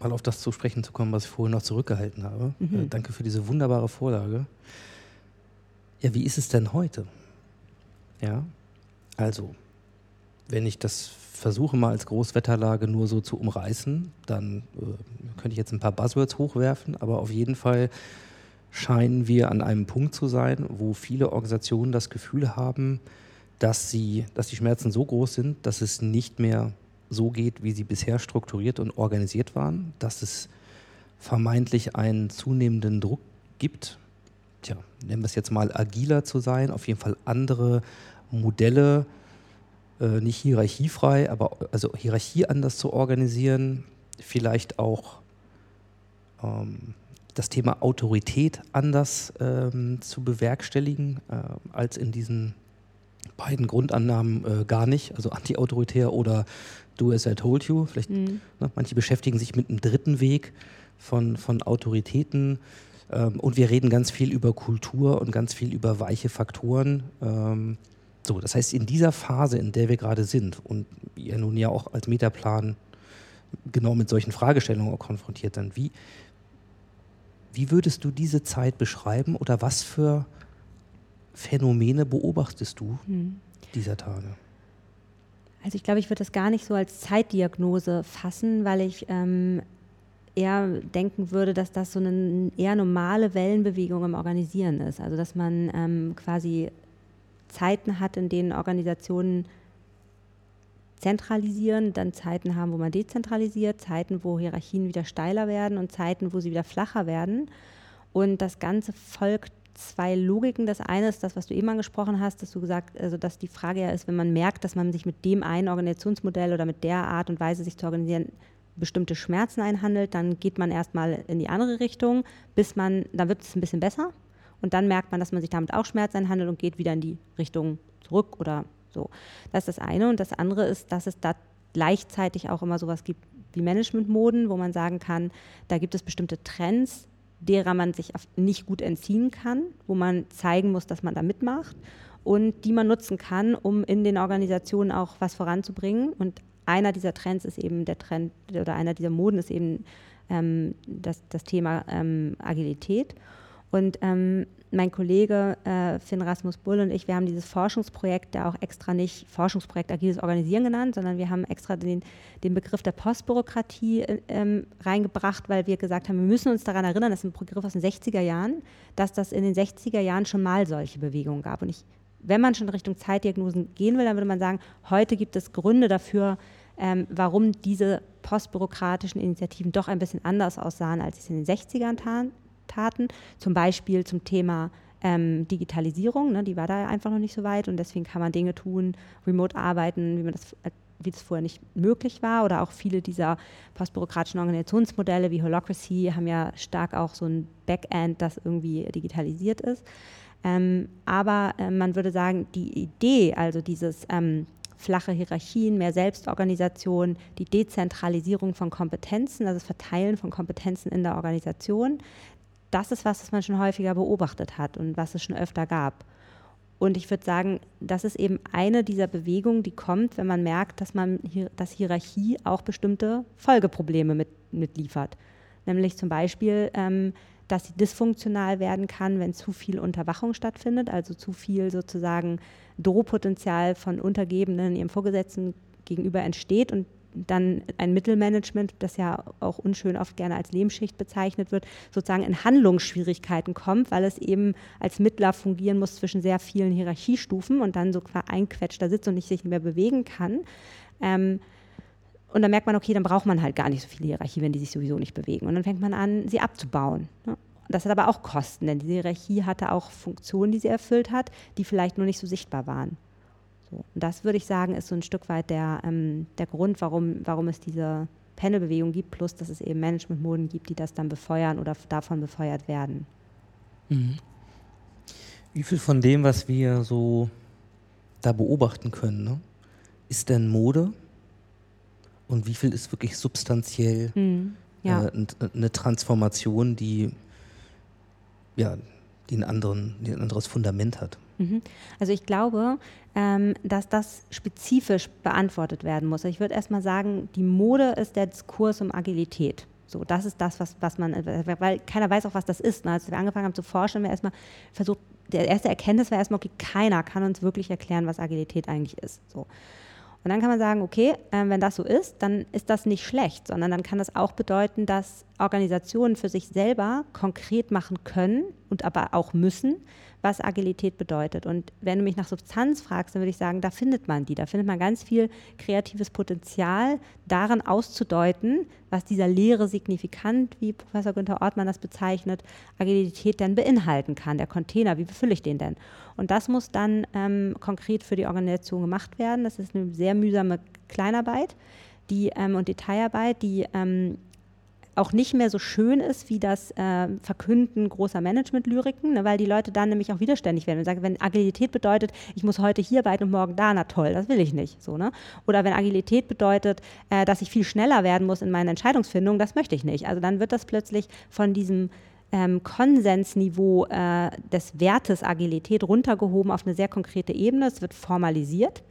mal auf das zu sprechen zu kommen, was ich vorhin noch zurückgehalten habe. Mhm. Äh, danke für diese wunderbare Vorlage. Ja, wie ist es denn heute? Ja, also, wenn ich das versuche mal als Großwetterlage nur so zu umreißen, dann äh, könnte ich jetzt ein paar Buzzwords hochwerfen, aber auf jeden Fall scheinen wir an einem Punkt zu sein, wo viele Organisationen das Gefühl haben, dass, sie, dass die Schmerzen so groß sind, dass es nicht mehr so geht, wie sie bisher strukturiert und organisiert waren, dass es vermeintlich einen zunehmenden Druck gibt, tja, nennen wir es jetzt mal agiler zu sein, auf jeden Fall andere Modelle, äh, nicht hierarchiefrei, aber also Hierarchie anders zu organisieren, vielleicht auch ähm, das Thema Autorität anders ähm, zu bewerkstelligen äh, als in diesen beiden Grundannahmen äh, gar nicht, also anti-autoritär oder do as I told you. Vielleicht, mhm. ne, manche beschäftigen sich mit einem dritten Weg von, von Autoritäten. Ähm, und wir reden ganz viel über Kultur und ganz viel über weiche Faktoren. Ähm, so, das heißt, in dieser Phase, in der wir gerade sind und ihr nun ja auch als Metaplan genau mit solchen Fragestellungen konfrontiert sind, wie, wie würdest du diese Zeit beschreiben oder was für Phänomene beobachtest du hm. dieser Tage? Also ich glaube, ich würde das gar nicht so als Zeitdiagnose fassen, weil ich ähm, eher denken würde, dass das so eine eher normale Wellenbewegung im Organisieren ist. Also dass man ähm, quasi Zeiten hat, in denen Organisationen zentralisieren, dann Zeiten haben, wo man dezentralisiert, Zeiten, wo Hierarchien wieder steiler werden und Zeiten, wo sie wieder flacher werden. Und das Ganze folgt zwei Logiken. Das eine ist das, was du eben angesprochen hast, dass du gesagt, also dass die Frage ja ist, wenn man merkt, dass man sich mit dem einen Organisationsmodell oder mit der Art und Weise, sich zu organisieren, bestimmte Schmerzen einhandelt, dann geht man erstmal in die andere Richtung, bis man, dann wird es ein bisschen besser und dann merkt man, dass man sich damit auch Schmerzen einhandelt und geht wieder in die Richtung zurück oder so. Das ist das eine. Und das andere ist, dass es da gleichzeitig auch immer sowas gibt wie Managementmoden, wo man sagen kann, da gibt es bestimmte Trends, derer man sich nicht gut entziehen kann, wo man zeigen muss, dass man da mitmacht und die man nutzen kann, um in den Organisationen auch was voranzubringen. Und einer dieser Trends ist eben der Trend oder einer dieser Moden ist eben ähm, das, das Thema ähm, Agilität. Und ähm, mein Kollege äh, Finn Rasmus Bull und ich, wir haben dieses Forschungsprojekt ja auch extra nicht Forschungsprojekt Agiles Organisieren genannt, sondern wir haben extra den, den Begriff der Postbürokratie äh, ähm, reingebracht, weil wir gesagt haben, wir müssen uns daran erinnern, das ist ein Begriff aus den 60er Jahren, dass das in den 60er Jahren schon mal solche Bewegungen gab. Und ich, wenn man schon Richtung Zeitdiagnosen gehen will, dann würde man sagen, heute gibt es Gründe dafür, ähm, warum diese postbürokratischen Initiativen doch ein bisschen anders aussahen, als sie es in den 60ern taten. Zum Beispiel zum Thema ähm, Digitalisierung, ne, die war da einfach noch nicht so weit und deswegen kann man Dinge tun, remote arbeiten, wie man das äh, wie das vorher nicht möglich war. Oder auch viele dieser postbürokratischen Organisationsmodelle wie Holocracy haben ja stark auch so ein Backend, das irgendwie digitalisiert ist. Ähm, aber äh, man würde sagen, die Idee, also dieses ähm, flache Hierarchien, mehr Selbstorganisation, die Dezentralisierung von Kompetenzen, also das Verteilen von Kompetenzen in der Organisation, das ist was, was man schon häufiger beobachtet hat und was es schon öfter gab. Und ich würde sagen, das ist eben eine dieser Bewegungen, die kommt, wenn man merkt, dass man dass Hierarchie auch bestimmte Folgeprobleme mit, mitliefert. Nämlich zum Beispiel, ähm, dass sie dysfunktional werden kann, wenn zu viel Unterwachung stattfindet, also zu viel sozusagen Drohpotenzial von Untergebenen ihrem Vorgesetzten gegenüber entsteht und dann ein Mittelmanagement, das ja auch unschön oft gerne als Lehmschicht bezeichnet wird, sozusagen in Handlungsschwierigkeiten kommt, weil es eben als Mittler fungieren muss zwischen sehr vielen Hierarchiestufen und dann so einquetscht da sitzt und nicht sich mehr bewegen kann. Ähm, und dann merkt man, okay, dann braucht man halt gar nicht so viel Hierarchie, wenn die sich sowieso nicht bewegen. Und dann fängt man an, sie abzubauen. Ne? Das hat aber auch Kosten, denn die Hierarchie hatte auch Funktionen, die sie erfüllt hat, die vielleicht nur nicht so sichtbar waren. So. Und das würde ich sagen, ist so ein Stück weit der, ähm, der Grund, warum, warum es diese Panelbewegung gibt, plus dass es eben Managementmoden gibt, die das dann befeuern oder davon befeuert werden. Mhm. Wie viel von dem, was wir so da beobachten können, ne, ist denn Mode? Und wie viel ist wirklich substanziell mhm. ja. äh, eine Transformation, die ja, die, einen anderen, die ein anderes Fundament hat? Mhm. Also ich glaube, ähm, dass das spezifisch beantwortet werden muss. Ich würde erstmal sagen, die Mode ist der Diskurs um Agilität. So, das ist das, was, was man, weil keiner weiß auch, was das ist. Ne? Als wir angefangen haben zu forschen, haben wir erstmal versucht, der erste Erkenntnis war erstmal, okay, keiner kann uns wirklich erklären, was Agilität eigentlich ist. So. Und dann kann man sagen, okay, äh, wenn das so ist, dann ist das nicht schlecht, sondern dann kann das auch bedeuten, dass Organisationen für sich selber konkret machen können und aber auch müssen, was Agilität bedeutet. Und wenn du mich nach Substanz fragst, dann würde ich sagen, da findet man die. Da findet man ganz viel kreatives Potenzial, darin auszudeuten, was dieser leere Signifikant, wie Professor Günther Ortmann das bezeichnet, Agilität denn beinhalten kann, der Container, wie befülle ich den denn? Und das muss dann ähm, konkret für die Organisation gemacht werden. Das ist eine sehr mühsame Kleinarbeit die, ähm, und Detailarbeit, die ähm, auch nicht mehr so schön ist wie das äh, Verkünden großer Management-Lyriken, ne, weil die Leute dann nämlich auch widerständig werden und sagen, wenn Agilität bedeutet, ich muss heute hier arbeiten und morgen da, na toll, das will ich nicht. So, ne? Oder wenn Agilität bedeutet, äh, dass ich viel schneller werden muss in meiner Entscheidungsfindung, das möchte ich nicht. Also dann wird das plötzlich von diesem ähm, Konsensniveau äh, des Wertes Agilität runtergehoben auf eine sehr konkrete Ebene. Es wird formalisiert.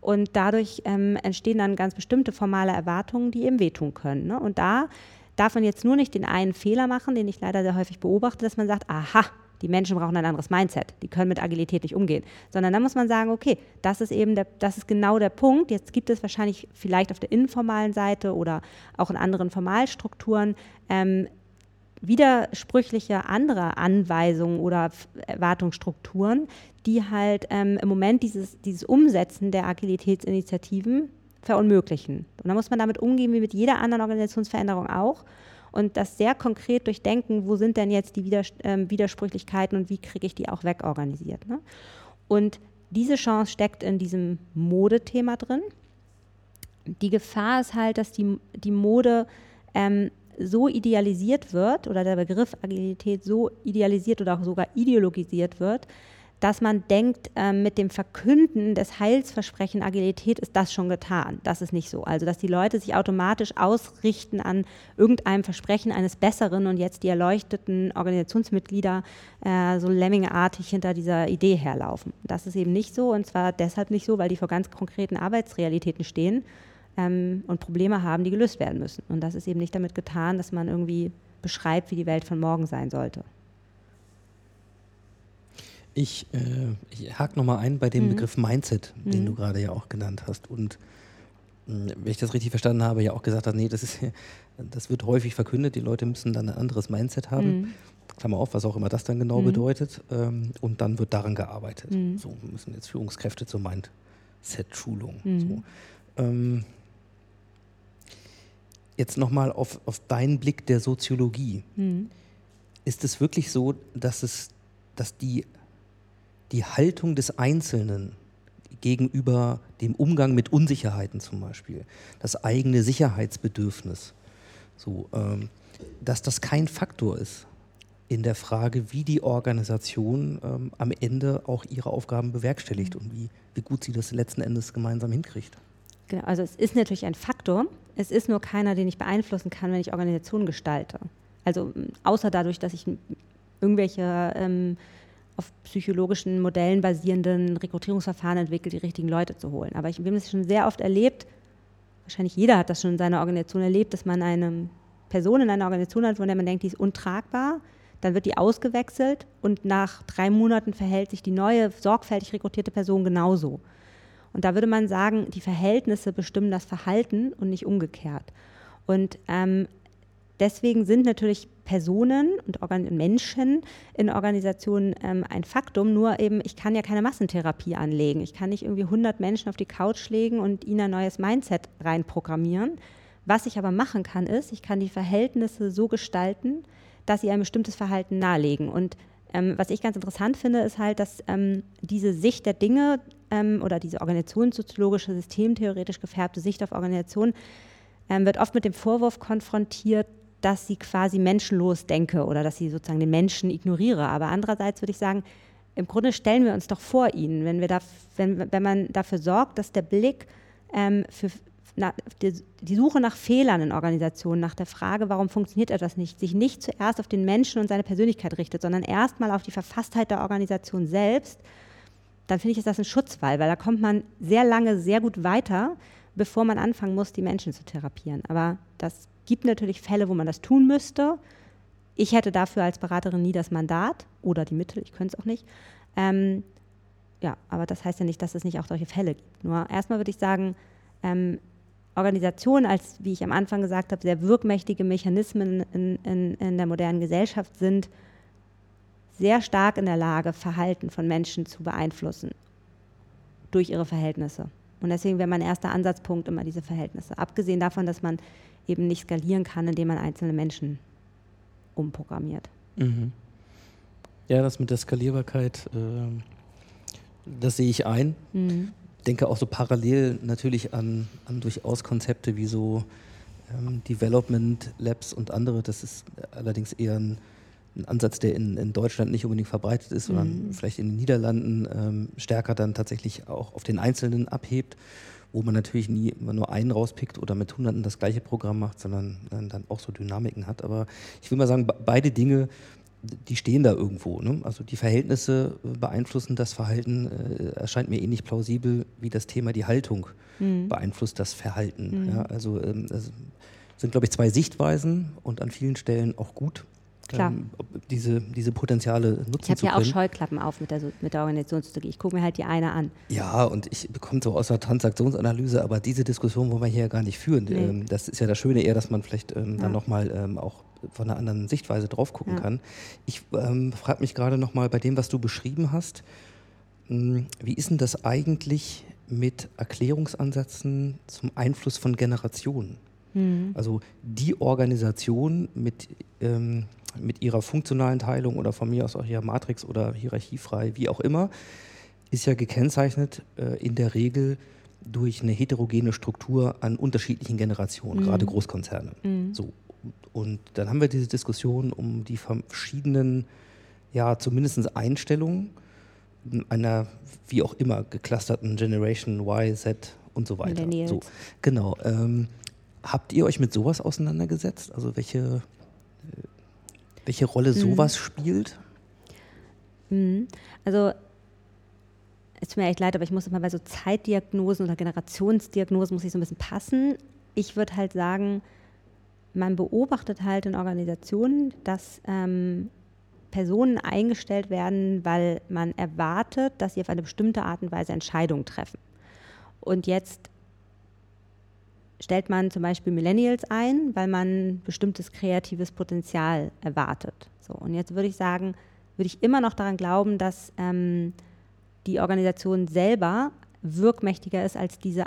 Und dadurch ähm, entstehen dann ganz bestimmte formale Erwartungen, die eben wehtun können. Ne? Und da darf man jetzt nur nicht den einen Fehler machen, den ich leider sehr häufig beobachte, dass man sagt, aha, die Menschen brauchen ein anderes Mindset, die können mit Agilität nicht umgehen, sondern dann muss man sagen, okay, das ist eben der, das ist genau der Punkt. Jetzt gibt es wahrscheinlich vielleicht auf der informalen Seite oder auch in anderen Formalstrukturen ähm, widersprüchliche andere Anweisungen oder Erwartungsstrukturen, die halt ähm, im Moment dieses, dieses Umsetzen der Agilitätsinitiativen verunmöglichen. Und da muss man damit umgehen, wie mit jeder anderen Organisationsveränderung auch. Und das sehr konkret durchdenken, wo sind denn jetzt die Widers äh, Widersprüchlichkeiten und wie kriege ich die auch wegorganisiert. Ne? Und diese Chance steckt in diesem Modethema drin. Die Gefahr ist halt, dass die, die Mode ähm, so idealisiert wird oder der Begriff Agilität so idealisiert oder auch sogar ideologisiert wird, dass man denkt, äh, mit dem Verkünden des Heilsversprechen Agilität ist das schon getan. Das ist nicht so. Also, dass die Leute sich automatisch ausrichten an irgendeinem Versprechen eines besseren und jetzt die erleuchteten Organisationsmitglieder äh, so lemmingartig hinter dieser Idee herlaufen. Das ist eben nicht so und zwar deshalb nicht so, weil die vor ganz konkreten Arbeitsrealitäten stehen ähm, und Probleme haben, die gelöst werden müssen. Und das ist eben nicht damit getan, dass man irgendwie beschreibt, wie die Welt von morgen sein sollte. Ich, äh, ich hake nochmal ein bei dem Begriff Mindset, den du gerade ja auch genannt hast. Und mh, wenn ich das richtig verstanden habe, ja auch gesagt hast, nee, das, ist, das wird häufig verkündet, die Leute müssen dann ein anderes Mindset haben. Klammer auf, was auch immer das dann genau bedeutet. Ähm, und dann wird daran gearbeitet. So wir müssen jetzt Führungskräfte zur Mindset-Schulung. So. Ähm, jetzt nochmal auf, auf deinen Blick der Soziologie. Ist es wirklich so, dass, es, dass die, die Haltung des Einzelnen gegenüber dem Umgang mit Unsicherheiten zum Beispiel, das eigene Sicherheitsbedürfnis, so, ähm, dass das kein Faktor ist in der Frage, wie die Organisation ähm, am Ende auch ihre Aufgaben bewerkstelligt und wie, wie gut sie das letzten Endes gemeinsam hinkriegt? Genau, also es ist natürlich ein Faktor. Es ist nur keiner, den ich beeinflussen kann, wenn ich Organisationen gestalte. Also außer dadurch, dass ich irgendwelche ähm, auf psychologischen Modellen basierenden Rekrutierungsverfahren entwickle, die richtigen Leute zu holen. Aber ich, wir haben es schon sehr oft erlebt, wahrscheinlich jeder hat das schon in seiner Organisation erlebt, dass man eine Person in einer Organisation hat, von der man denkt, die ist untragbar, dann wird die ausgewechselt und nach drei Monaten verhält sich die neue, sorgfältig rekrutierte Person genauso. Und da würde man sagen, die Verhältnisse bestimmen das Verhalten und nicht umgekehrt. Und ähm, deswegen sind natürlich Personen und Organ Menschen in Organisationen ähm, ein Faktum, nur eben, ich kann ja keine Massentherapie anlegen. Ich kann nicht irgendwie 100 Menschen auf die Couch legen und ihnen ein neues Mindset reinprogrammieren. Was ich aber machen kann, ist, ich kann die Verhältnisse so gestalten, dass sie ein bestimmtes Verhalten nahelegen. Und ähm, was ich ganz interessant finde, ist halt, dass ähm, diese Sicht der Dinge ähm, oder diese organisationssoziologische, systemtheoretisch gefärbte Sicht auf Organisation ähm, wird oft mit dem Vorwurf konfrontiert, dass sie quasi menschenlos denke oder dass sie sozusagen den Menschen ignoriere. Aber andererseits würde ich sagen, im Grunde stellen wir uns doch vor ihnen, wenn, wir da, wenn, wenn man dafür sorgt, dass der Blick ähm, für na, die, die Suche nach Fehlern in Organisationen, nach der Frage, warum funktioniert etwas nicht, sich nicht zuerst auf den Menschen und seine Persönlichkeit richtet, sondern erstmal auf die Verfasstheit der Organisation selbst, dann finde ich, ist das ein Schutzwall, weil da kommt man sehr lange sehr gut weiter, bevor man anfangen muss, die Menschen zu therapieren. Aber das gibt natürlich Fälle, wo man das tun müsste. Ich hätte dafür als Beraterin nie das Mandat oder die Mittel, ich könnte es auch nicht. Ähm, ja, aber das heißt ja nicht, dass es nicht auch solche Fälle gibt. Nur erstmal würde ich sagen, ähm, Organisationen als, wie ich am Anfang gesagt habe, sehr wirkmächtige Mechanismen in, in, in der modernen Gesellschaft sind sehr stark in der Lage, Verhalten von Menschen zu beeinflussen durch ihre Verhältnisse. Und deswegen wäre mein erster Ansatzpunkt immer diese Verhältnisse. Abgesehen davon, dass man eben nicht skalieren kann, indem man einzelne Menschen umprogrammiert. Mhm. Ja, das mit der Skalierbarkeit, äh, das sehe ich ein. Mhm. Denke auch so parallel natürlich an, an durchaus Konzepte wie so ähm, Development Labs und andere. Das ist allerdings eher ein, ein Ansatz, der in, in Deutschland nicht unbedingt verbreitet ist, sondern vielleicht in den Niederlanden ähm, stärker dann tatsächlich auch auf den Einzelnen abhebt, wo man natürlich nie immer nur einen rauspickt oder mit Hunderten das gleiche Programm macht, sondern dann, dann auch so Dynamiken hat. Aber ich will mal sagen, be- beide Dinge, die stehen da irgendwo. Ne? Also die Verhältnisse äh, beeinflussen das Verhalten, äh, erscheint mir ähnlich plausibel wie das Thema die Haltung beeinflusst das Verhalten. Ja? Also ähm, das sind, glaube ich, zwei Sichtweisen und an vielen Stellen auch gut. Klar. ähm, ob diese, diese Potenziale nutzen Ich habe ja auch können. Scheuklappen auf mit der, mit der Organisationsstrategie. Ich gucke mir halt die eine an. Ja, und ich bekomme so aus der Transaktionsanalyse, aber diese Diskussion wollen wir hier ja gar nicht führen. Nee. Ähm, das ist ja das Schöne eher, dass man vielleicht ähm, Ja. dann nochmal ähm, auch von einer anderen Sichtweise drauf gucken Ja. kann. Ich ähm, frage mich gerade nochmal bei dem, was du beschrieben hast, mh, wie ist denn das eigentlich mit Erklärungsansätzen zum Einfluss von Generationen? Also die Organisation mit, ähm, mit ihrer funktionalen Teilung oder von mir aus auch ihrer Matrix oder hierarchiefrei, wie auch immer, ist ja gekennzeichnet äh, in der Regel durch eine heterogene Struktur an unterschiedlichen Generationen, gerade Großkonzerne. So. Und dann haben wir diese Diskussion um die verschiedenen, ja, zumindest Einstellungen einer, wie auch immer, geclusterten Generation Y, Z und so weiter. So, genau. Ähm, habt ihr euch mit sowas auseinandergesetzt? Also welche, welche Rolle sowas spielt? Mhm. Also es tut mir echt leid, aber ich muss immer bei so Zeitdiagnosen oder Generationsdiagnosen muss ich so ein bisschen passen. Ich würde halt sagen, man beobachtet halt in Organisationen, dass ähm, Personen eingestellt werden, weil man erwartet, dass sie auf eine bestimmte Art und Weise Entscheidungen treffen. Und jetzt stellt man zum Beispiel Millennials ein, weil man bestimmtes kreatives Potenzial erwartet. So, und jetzt würde ich sagen, würde ich immer noch daran glauben, dass ähm, die Organisation selber wirkmächtiger ist als diese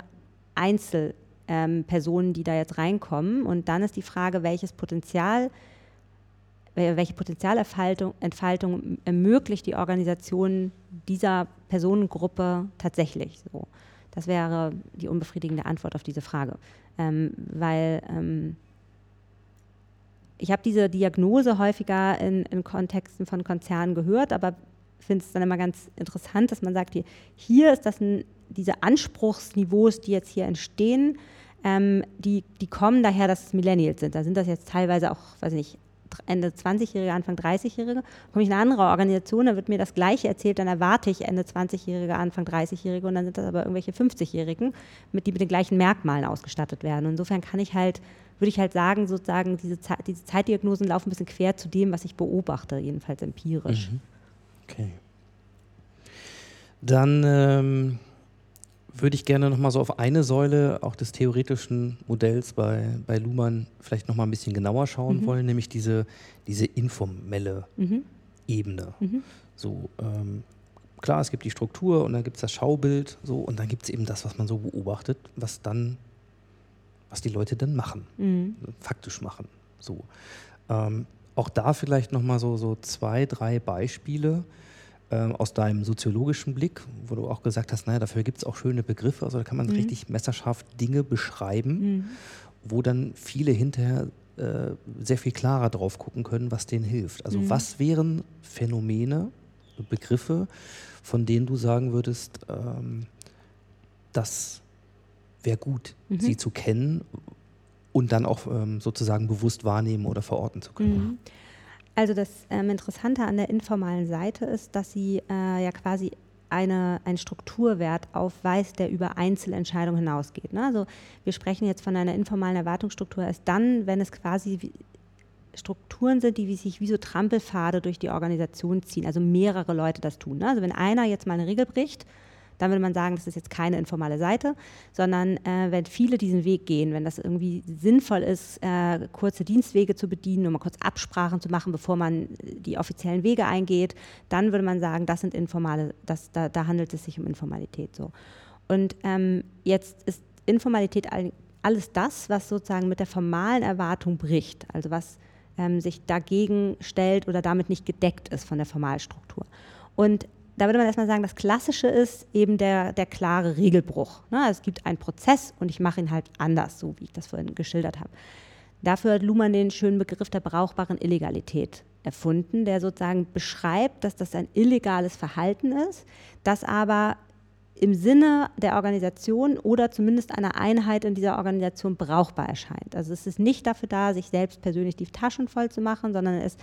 Einzelpersonen, ähm, die da jetzt reinkommen. Und dann ist die Frage, welches Potenzial, welche Potenzialentfaltung Entfaltung ermöglicht die Organisation dieser Personengruppe tatsächlich so. Das wäre die unbefriedigende Antwort auf diese Frage. Ähm, weil ähm, ich habe diese Diagnose häufiger in, in, Kontexten von Konzernen gehört, aber finde es dann immer ganz interessant, dass man sagt, hier, hier ist das ein, diese Anspruchsniveaus, die jetzt hier entstehen, ähm, die, die kommen daher, dass es Millennials sind. Da sind das jetzt teilweise auch, weiß ich nicht, Ende 20-Jährige, Anfang 30-Jährige. Komme ich in eine andere Organisation, dann wird mir das Gleiche erzählt, dann erwarte ich Ende 20-Jährige, Anfang 30-Jährige und dann sind das aber irgendwelche 50-Jährigen, mit, die mit den gleichen Merkmalen ausgestattet werden. Und insofern kann ich halt, würde ich halt sagen, sozusagen, diese, Ze diese Zeitdiagnosen laufen ein bisschen quer zu dem, was ich beobachte, jedenfalls empirisch. Mhm. Okay. Dann ähm, würde ich gerne noch mal so auf eine Säule auch des theoretischen Modells bei, bei Luhmann vielleicht noch mal ein bisschen genauer schauen mhm. wollen, nämlich diese, diese informelle mhm. Ebene. Mhm. So, ähm, klar, es gibt die Struktur und dann gibt es das Schaubild so und dann gibt es eben das, was man so beobachtet, was dann, was die Leute dann machen, mhm. faktisch machen. So. Ähm, auch da vielleicht noch mal so, so zwei, drei Beispiele, ähm, aus deinem soziologischen Blick, wo du auch gesagt hast, naja, dafür gibt es auch schöne Begriffe, also da kann man mhm. richtig messerscharf Dinge beschreiben, mhm. wo dann viele hinterher äh, sehr viel klarer drauf gucken können, was denen hilft. Also mhm. was wären Phänomene, Begriffe, von denen du sagen würdest, ähm, das wäre gut, mhm. sie zu kennen und dann auch ähm, sozusagen bewusst wahrnehmen oder verorten zu können. Also das ähm, Interessante an der informalen Seite ist, dass sie äh, ja quasi eine, einen Strukturwert aufweist, der über Einzelentscheidungen hinausgeht. Ne? Also wir sprechen jetzt von einer informalen Erwartungsstruktur erst dann, wenn es quasi Strukturen sind, die sich wie so Trampelpfade durch die Organisation ziehen, also mehrere Leute das tun. Ne? Also wenn einer jetzt mal eine Regel bricht, dann würde man sagen, das ist jetzt keine informale Seite, sondern äh, wenn viele diesen Weg gehen, wenn das irgendwie sinnvoll ist, äh, kurze Dienstwege zu bedienen, um mal kurz Absprachen zu machen, bevor man die offiziellen Wege eingeht, dann würde man sagen, das sind informale, das, da, da handelt es sich um Informalität so. Und ähm, jetzt ist Informalität alles das, was sozusagen mit der formalen Erwartung bricht, also was ähm, sich dagegen stellt oder damit nicht gedeckt ist von der Formalstruktur. Und da würde man erstmal sagen, das Klassische ist eben der, der klare Regelbruch. Ne? Es gibt einen Prozess und ich mache ihn halt anders, so wie ich das vorhin geschildert habe. Dafür hat Luhmann den schönen Begriff der brauchbaren Illegalität erfunden, der sozusagen beschreibt, dass das ein illegales Verhalten ist, das aber im Sinne der Organisation oder zumindest einer Einheit in dieser Organisation brauchbar erscheint. Also es ist nicht dafür da, sich selbst persönlich die Taschen voll zu machen, sondern es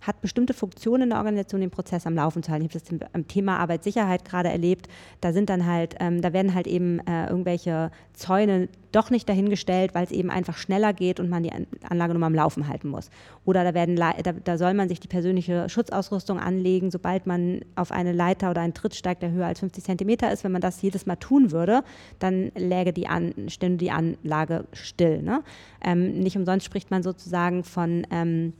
hat bestimmte Funktionen in der Organisation, den Prozess am Laufen zu halten. Ich habe das am Thema Arbeitssicherheit gerade erlebt. Da sind dann halt, ähm, da werden halt eben äh, irgendwelche Zäune doch nicht dahingestellt, weil es eben einfach schneller geht und man die Anlage nur mal am Laufen halten muss. Oder da, werden, da, da soll man sich die persönliche Schutzausrüstung anlegen, sobald man auf eine Leiter oder einen Tritt steigt, der höher als 50 Zentimeter ist. Wenn man das jedes Mal tun würde, dann läge die, An stünde die Anlage still. Ne? Ähm, nicht umsonst spricht man sozusagen von ähm,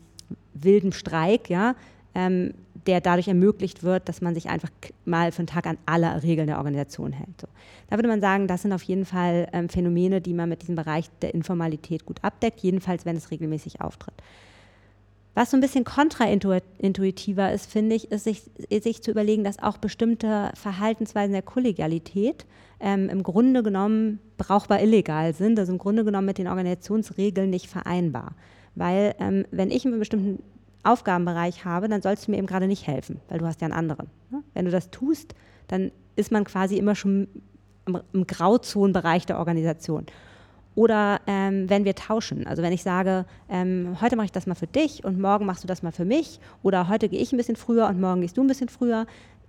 wildem Streik, ja, ähm, der dadurch ermöglicht wird, dass man sich einfach mal für einen Tag an alle Regeln der Organisation hält. So. Da würde man sagen, das sind auf jeden Fall ähm, Phänomene, die man mit diesem Bereich der Informalität gut abdeckt, jedenfalls wenn es regelmäßig auftritt. Was so ein bisschen kontraintuitiver ist, finde ich, ist sich, sich, zu überlegen, dass auch bestimmte Verhaltensweisen der Kollegialität ähm, im Grunde genommen brauchbar illegal sind, also im Grunde genommen mit den Organisationsregeln nicht vereinbar. Weil ähm, wenn ich einen bestimmten Aufgabenbereich habe, dann sollst du mir eben gerade nicht helfen, weil du hast ja einen anderen. Ne? Wenn du das tust, dann ist man quasi immer schon im, im Grauzonenbereich der Organisation. Oder ähm, wenn wir tauschen, also wenn ich sage, ähm, heute mache ich das mal für dich und morgen machst du das mal für mich oder heute gehe ich ein bisschen früher und morgen gehst du ein bisschen früher,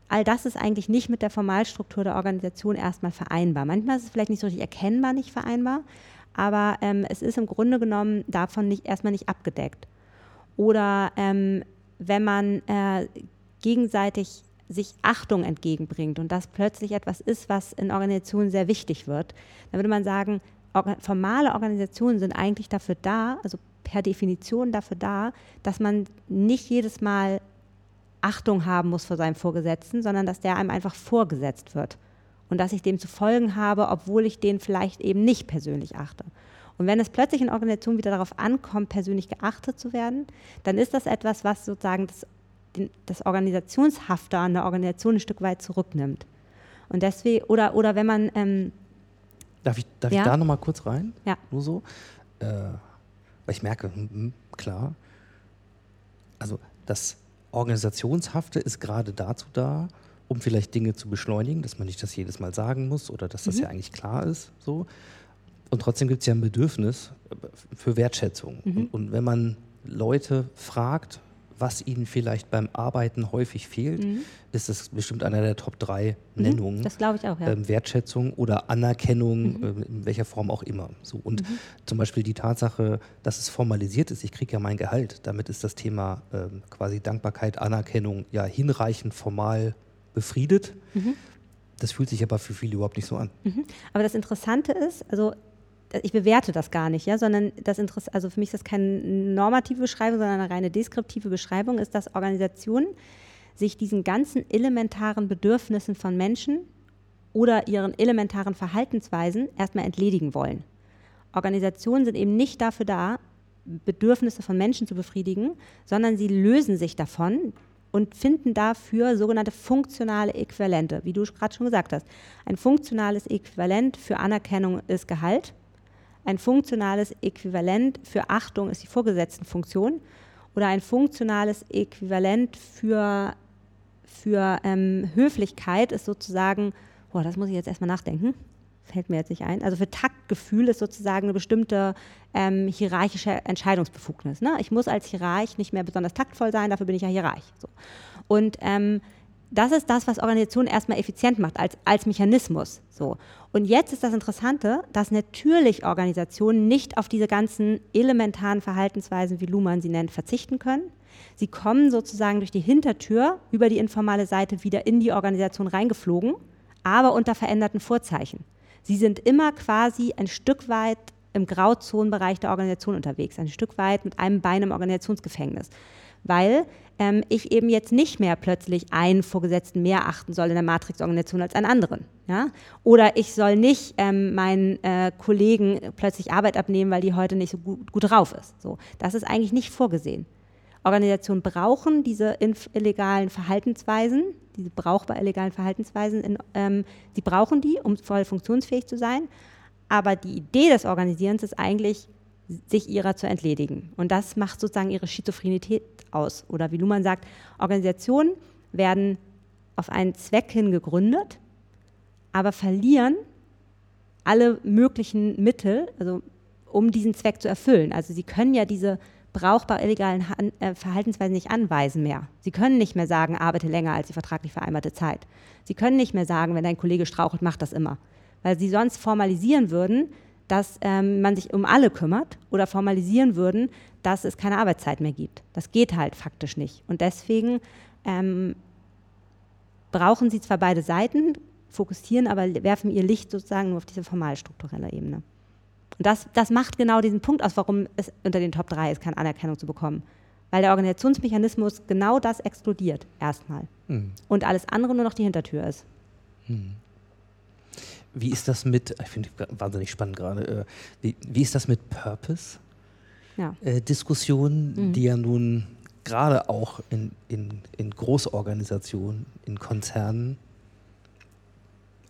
all das ist eigentlich nicht mit der Formalstruktur der Organisation erstmal vereinbar. Manchmal ist es vielleicht nicht so richtig erkennbar nicht vereinbar, aber ähm, es ist im Grunde genommen davon nicht, erstmal nicht abgedeckt. Oder ähm, wenn man äh, gegenseitig sich Achtung entgegenbringt und das plötzlich etwas ist, was in Organisationen sehr wichtig wird, dann würde man sagen, orga formale Organisationen sind eigentlich dafür da, also per Definition dafür da, dass man nicht jedes Mal Achtung haben muss vor seinem Vorgesetzten, sondern dass der einem einfach vorgesetzt wird und dass ich dem zu folgen habe, obwohl ich den vielleicht eben nicht persönlich achte. Und wenn es plötzlich in Organisationen wieder darauf ankommt, persönlich geachtet zu werden, dann ist das etwas, was sozusagen das das Organisationshafte an der Organisation ein Stück weit zurücknimmt. Und deswegen, oder, oder wenn man. Ähm, darf ich, darf ja? ich da nochmal kurz rein? Ja. Nur so? Äh, weil ich merke, hm, hm, klar. Also das Organisationshafte ist gerade dazu da, um vielleicht Dinge zu beschleunigen, dass man nicht das jedes Mal sagen muss oder dass das Mhm. ja eigentlich klar ist. So. Und trotzdem gibt es ja ein Bedürfnis für Wertschätzung. Mhm. Und, und wenn man Leute fragt, was ihnen vielleicht beim Arbeiten häufig fehlt, Mhm. ist das bestimmt einer der Top 3 Nennungen. Das glaube ich auch, ja. Ähm, Wertschätzung oder Anerkennung, Mhm. ähm, in welcher Form auch immer. So. Und zum Beispiel die Tatsache, dass es formalisiert ist, ich kriege ja mein Gehalt, damit ist das Thema ähm, quasi Dankbarkeit, Anerkennung ja hinreichend formal befriedet. Mhm. Das fühlt sich aber für viele überhaupt nicht so an. Aber das Interessante ist, also äh, ich bewerte das gar nicht, ja, sondern das Interess also für mich ist das keine normative Beschreibung, sondern eine reine deskriptive Beschreibung, ist, dass Organisationen sich diesen ganzen elementaren Bedürfnissen von Menschen oder ihren elementaren Verhaltensweisen erstmal entledigen wollen. Organisationen sind eben nicht dafür da, Bedürfnisse von Menschen zu befriedigen, sondern sie lösen sich davon und finden dafür sogenannte funktionale Äquivalente, wie du gerade schon gesagt hast. Ein funktionales Äquivalent für Anerkennung ist Gehalt. Ein funktionales Äquivalent für Achtung ist die Vorgesetztenfunktion. Oder ein funktionales Äquivalent für, für ähm, Höflichkeit ist sozusagen, boah, das muss ich jetzt erstmal nachdenken, fällt mir jetzt nicht ein. Also für Taktgefühl ist sozusagen eine bestimmte ähm, hierarchische Entscheidungsbefugnis. Ne? Ich muss als Hierarch nicht mehr besonders taktvoll sein, dafür bin ich ja Hierarch. So. Und ähm, das ist das, was Organisationen erstmal effizient macht, als, als Mechanismus. So. Und jetzt ist das Interessante, dass natürlich Organisationen nicht auf diese ganzen elementaren Verhaltensweisen, wie Luhmann sie nennt, verzichten können. Sie kommen sozusagen durch die Hintertür über die informale Seite wieder in die Organisation reingeflogen, aber unter veränderten Vorzeichen. Sie sind immer quasi ein Stück weit im Grauzonenbereich der Organisation unterwegs, ein Stück weit mit einem Bein im Organisationsgefängnis. Weil ähm, ich eben jetzt nicht mehr plötzlich einen Vorgesetzten mehr achten soll in der Matrix-Organisation als einen anderen. Ja? Oder ich soll nicht ähm, meinen äh, Kollegen plötzlich Arbeit abnehmen, weil die heute nicht so gut, gut drauf ist. So. Das ist eigentlich nicht vorgesehen. Organisationen brauchen diese illegalen Verhaltensweisen, diese brauchbar illegalen Verhaltensweisen, in, ähm, sie brauchen die, um voll funktionsfähig zu sein. Aber die Idee des Organisierens ist eigentlich, sich ihrer zu entledigen. Und das macht sozusagen ihre Schizophrenität aus. Oder wie Luhmann sagt, Organisationen werden auf einen Zweck hin gegründet, aber verlieren alle möglichen Mittel, also um diesen Zweck zu erfüllen. Also sie können ja diese brauchbar illegalen äh, Verhaltensweisen nicht anweisen mehr. Sie können nicht mehr sagen, arbeite länger als die vertraglich vereinbarte Zeit. Sie können nicht mehr sagen, wenn dein Kollege strauchelt, mach das immer. Weil sie sonst formalisieren würden, dass ähm, man sich um alle kümmert oder formalisieren würden, dass es keine Arbeitszeit mehr gibt. Das geht halt faktisch nicht. Und deswegen ähm, brauchen sie zwar beide Seiten, fokussieren, aber werfen ihr Licht sozusagen nur auf diese formalstrukturelle Ebene. Und das, das macht genau diesen Punkt aus, warum es unter den Top 3 ist, keine Anerkennung zu bekommen. Weil der Organisationsmechanismus genau das exkludiert, erstmal. Mhm. Und alles andere nur noch die Hintertür ist. Wie ist das mit, ich finde wahnsinnig spannend gerade, äh, wie, wie ist das mit Purpose? Ja. Äh, Diskussionen, Mhm. die ja nun gerade auch in, in, in Großorganisationen, in Konzernen,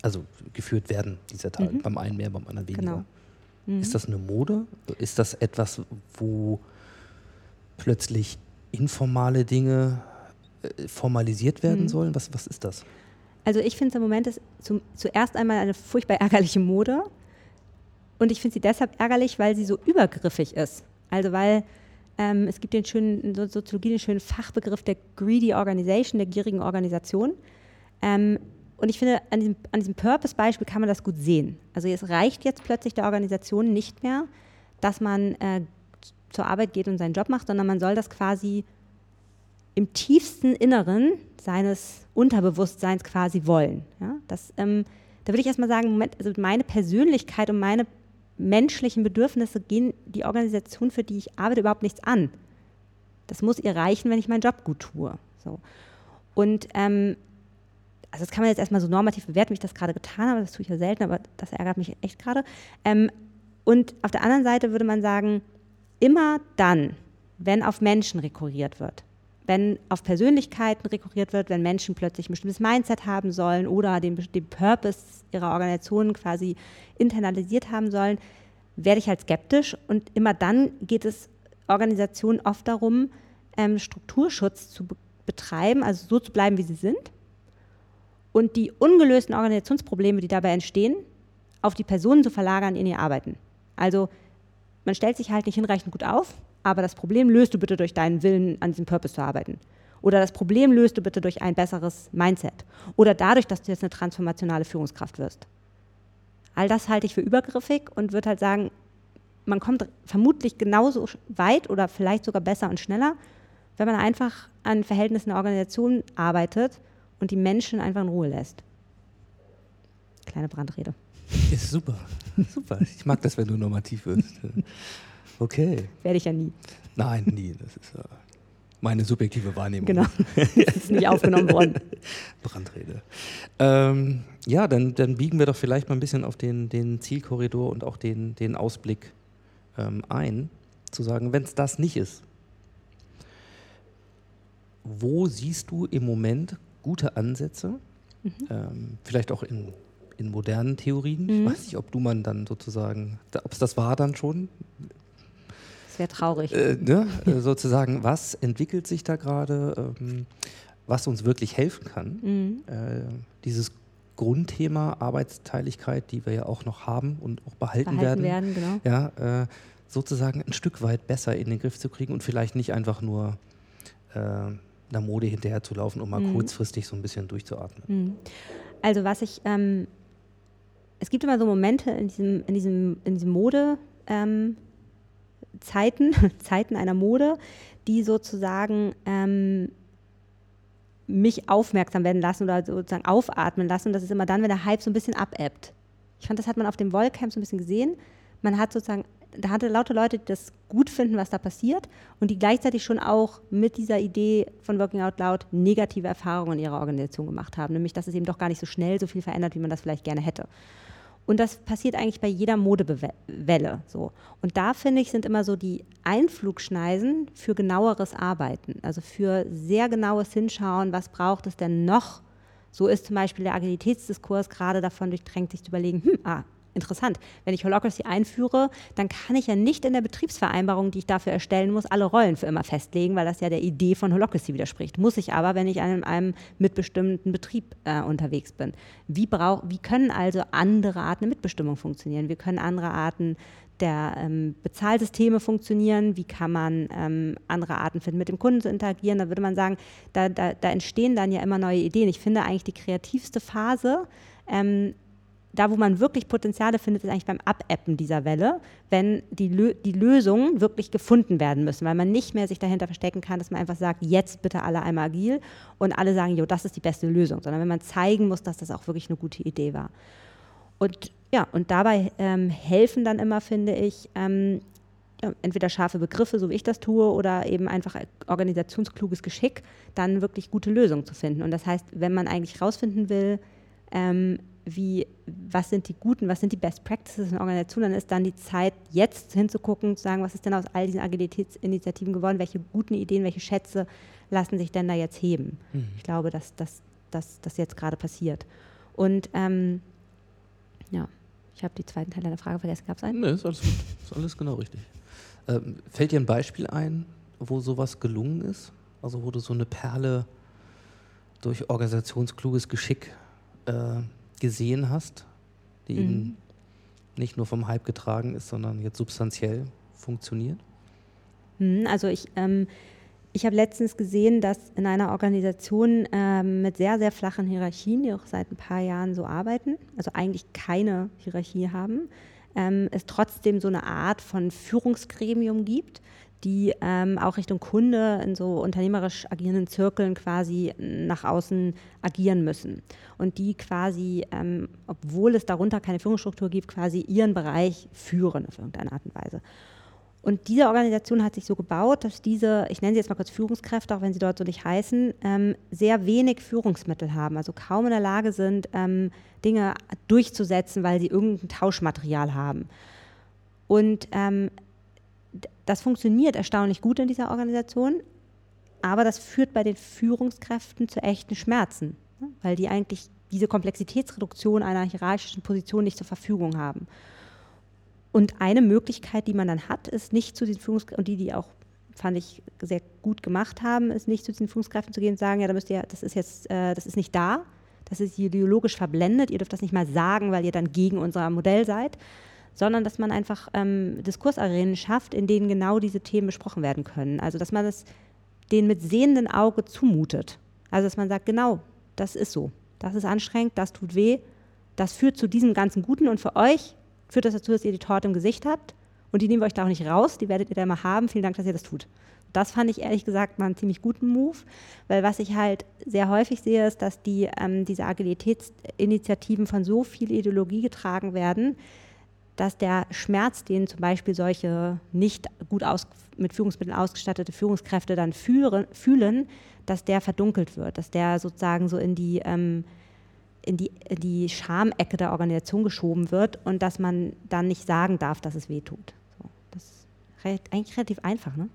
also geführt werden dieser Tage, Mhm. beim einen mehr, beim anderen weniger. Genau. Mhm. Ist das eine Mode? Ist das etwas, wo plötzlich informale Dinge äh, formalisiert werden Mhm. sollen? Was, was ist das? Also ich finde es im Moment ist zum, zuerst einmal eine furchtbar ärgerliche Mode. Und ich finde sie deshalb ärgerlich, weil sie so übergriffig ist. Also weil ähm, es gibt den schönen, in Soziologie den schönen Fachbegriff der greedy organization, der gierigen Organisation. Ähm, und ich finde, an diesem, an diesem Purpose-Beispiel kann man das gut sehen. Also es reicht jetzt plötzlich der Organisation nicht mehr, dass man äh, zur Arbeit geht und seinen Job macht, sondern man soll das quasi im tiefsten Inneren seines Unterbewusstseins quasi wollen. Ja? Das, ähm, da würde ich erstmal sagen, Moment, also meine Persönlichkeit und meine menschlichen Bedürfnisse gehen die Organisation, für die ich arbeite, überhaupt nichts an. Das muss ihr reichen, wenn ich meinen Job gut tue. So. Und ähm, also das kann man jetzt erstmal so normativ bewerten, wie ich das gerade getan habe, das tue ich ja selten, aber das ärgert mich echt gerade. Ähm, und auf der anderen Seite würde man sagen, immer dann, wenn auf Menschen rekurriert wird, wenn auf Persönlichkeiten rekurriert wird, wenn Menschen plötzlich ein bestimmtes Mindset haben sollen oder den, den Purpose ihrer Organisation quasi internalisiert haben sollen, werde ich halt skeptisch. Und immer dann geht es Organisationen oft darum, ähm, Strukturschutz zu be betreiben, also so zu bleiben, wie sie sind. Und die ungelösten Organisationsprobleme, die dabei entstehen, auf die Personen zu verlagern in ihr Arbeiten. Also man stellt sich halt nicht hinreichend gut auf, aber das Problem löst du bitte durch deinen Willen, an diesem Purpose zu arbeiten. Oder das Problem löst du bitte durch ein besseres Mindset. Oder dadurch, dass du jetzt eine transformationale Führungskraft wirst. All das halte ich für übergriffig und würde halt sagen, man kommt vermutlich genauso weit oder vielleicht sogar besser und schneller, wenn man einfach an Verhältnissen der Organisation arbeitet und die Menschen einfach in Ruhe lässt. Kleine Brandrede. Ist super. Super. Ich mag das, wenn du normativ wirst. Okay. Werde ich ja nie. Nein, nie. Das ist äh, meine subjektive Wahrnehmung. Genau. Das ist nicht aufgenommen worden. Brandrede. Ähm, ja, dann, dann biegen wir doch vielleicht mal ein bisschen auf den, den Zielkorridor und auch den, den Ausblick ähm, ein. Zu sagen, wenn es das nicht ist, wo siehst du im Moment gute Ansätze? Mhm. Ähm, vielleicht auch in in modernen Theorien. Mhm. Ich weiß nicht, ob du man dann sozusagen, ob es das war dann schon. Das wäre traurig. Äh, ne? Äh, sozusagen, was entwickelt sich da gerade, ähm, was uns wirklich helfen kann. Mhm. Äh, dieses Grundthema Arbeitsteiligkeit, die wir ja auch noch haben und auch behalten, behalten werden, werden genau. ja, äh, sozusagen ein Stück weit besser in den Griff zu kriegen und vielleicht nicht einfach nur äh, einer Mode hinterher zu laufen, um mal mhm. kurzfristig so ein bisschen durchzuatmen. Mhm. Also was ich ähm, es gibt immer so Momente in diesem, in diesem, in diesem Mode, ähm, Zeiten, Zeiten einer Mode, die sozusagen ähm, mich aufmerksam werden lassen oder sozusagen aufatmen lassen. Und das ist immer dann, wenn der Hype so ein bisschen abebbt. Ich fand, das hat man auf dem Wollcamp so ein bisschen gesehen. Man hat sozusagen, da hatte lauter Leute, die das gut finden, was da passiert und die gleichzeitig schon auch mit dieser Idee von Working Out Loud negative Erfahrungen in ihrer Organisation gemacht haben. Nämlich, dass es eben doch gar nicht so schnell so viel verändert, wie man das vielleicht gerne hätte. Und das passiert eigentlich bei jeder Modewelle. So. Und da finde ich, sind immer so die Einflugschneisen für genaueres Arbeiten, also für sehr genaues Hinschauen, was braucht es denn noch? So ist zum Beispiel der Agilitätsdiskurs gerade davon durchdrängt, sich zu überlegen, hm, ah, interessant. Wenn ich Holocracy einführe, dann kann ich ja nicht in der Betriebsvereinbarung, die ich dafür erstellen muss, alle Rollen für immer festlegen, weil das ja der Idee von Holocracy widerspricht. Muss ich aber, wenn ich in einem mitbestimmten Betrieb äh, unterwegs bin. Wie, brauch, wie können also andere Arten der Mitbestimmung funktionieren? Wie können andere Arten der ähm, Bezahlsysteme funktionieren, wie kann man ähm, andere Arten finden, mit dem Kunden zu interagieren. Da würde man sagen, da, da, da entstehen dann ja immer neue Ideen. Ich finde eigentlich die kreativste Phase ähm, da, wo man wirklich Potenziale findet, ist eigentlich beim Abappen dieser Welle, wenn die, Lö die Lösungen wirklich gefunden werden müssen, weil man nicht mehr sich dahinter verstecken kann, dass man einfach sagt, jetzt bitte alle einmal agil und alle sagen, jo, das ist die beste Lösung, sondern wenn man zeigen muss, dass das auch wirklich eine gute Idee war. Und ja, und dabei ähm, helfen dann immer, finde ich, ähm, entweder scharfe Begriffe, so wie ich das tue, oder eben einfach organisationskluges Geschick, dann wirklich gute Lösungen zu finden. Und das heißt, wenn man eigentlich rausfinden will, ähm, wie, was sind die guten, was sind die Best Practices in Organisationen, dann ist dann die Zeit, jetzt hinzugucken, zu sagen, was ist denn aus all diesen Agilitätsinitiativen geworden, welche guten Ideen, welche Schätze lassen sich denn da jetzt heben. Mhm. Ich glaube, dass das jetzt gerade passiert. Und ähm, ja, ich habe die zweiten Teil deiner Frage vergessen. Gab es einen? Nee, ist alles gut. Ist alles genau richtig. Ähm, fällt dir ein Beispiel ein, wo sowas gelungen ist? Also wo du so eine Perle durch organisationskluges Geschick äh, gesehen hast, die mhm. eben nicht nur vom Hype getragen ist, sondern jetzt substanziell funktioniert? Mhm, also ich, ähm, ich habe letztens gesehen, dass in einer Organisation ähm, mit sehr, sehr flachen Hierarchien, die auch seit ein paar Jahren so arbeiten, also eigentlich keine Hierarchie haben, ähm, es trotzdem so eine Art von Führungsgremium gibt, die ähm, auch Richtung Kunde in so unternehmerisch agierenden Zirkeln quasi nach außen agieren müssen. Und die quasi, ähm, obwohl es darunter keine Führungsstruktur gibt, quasi ihren Bereich führen auf irgendeine Art und Weise. Und diese Organisation hat sich so gebaut, dass diese, ich nenne sie jetzt mal kurz Führungskräfte, auch wenn sie dort so nicht heißen, ähm, sehr wenig Führungsmittel haben, also kaum in der Lage sind, ähm, Dinge durchzusetzen, weil sie irgendein Tauschmaterial haben. Und ähm, das funktioniert erstaunlich gut in dieser Organisation, aber das führt bei den Führungskräften zu echten Schmerzen, ne? weil die eigentlich diese Komplexitätsreduktion einer hierarchischen Position nicht zur Verfügung haben. Und eine Möglichkeit, die man dann hat, ist nicht zu diesen Führungskräften, und die, die auch, fand ich, sehr gut gemacht haben, ist nicht zu diesen Führungskräften zu gehen und sagen, ja, da müsst ihr, das ist jetzt, äh, das ist nicht da, das ist ideologisch verblendet, ihr dürft das nicht mal sagen, weil ihr dann gegen unser Modell seid, sondern dass man einfach ähm, Diskursarenen schafft, in denen genau diese Themen besprochen werden können. Also dass man es denen mit sehenden Auge zumutet. Also dass man sagt, genau, das ist so, das ist anstrengend, das tut weh, das führt zu diesem ganzen Guten und für euch führt das dazu, dass ihr die Torte im Gesicht habt und die nehmen wir euch da auch nicht raus, die werdet ihr da immer haben. Vielen Dank, dass ihr das tut. Das fand ich ehrlich gesagt mal einen ziemlich guten Move, weil was ich halt sehr häufig sehe, ist, dass die, ähm, diese Agilitätsinitiativen von so viel Ideologie getragen werden, dass der Schmerz, den zum Beispiel solche nicht gut aus, mit Führungsmitteln ausgestattete Führungskräfte dann führen, fühlen, dass der verdunkelt wird, dass der sozusagen so in die ähm, in die, in die Schamecke der Organisation geschoben wird und dass man dann nicht sagen darf, dass es weh tut. So, das ist eigentlich relativ einfach, ne?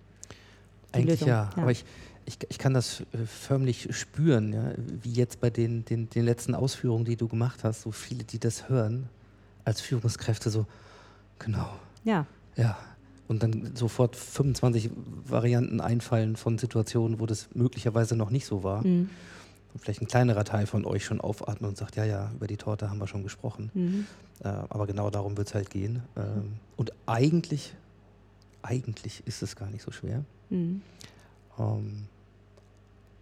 Die Eigentlich Lösung, ja, aber ich, ich, ich kann das äh, förmlich spüren, ja, wie jetzt bei den, den, den letzten Ausführungen, die du gemacht hast, so viele, die das hören, als Führungskräfte so, genau, Ja, ja. Und dann sofort 25 Varianten einfallen von Situationen, wo das möglicherweise noch nicht so war. mhm. Und vielleicht ein kleinerer Teil von euch schon aufatmet und sagt, ja, ja, über die Torte haben wir schon gesprochen. Mhm. Äh, aber genau darum wird es halt gehen. Ähm, und eigentlich, eigentlich ist es gar nicht so schwer. Mhm. Ähm,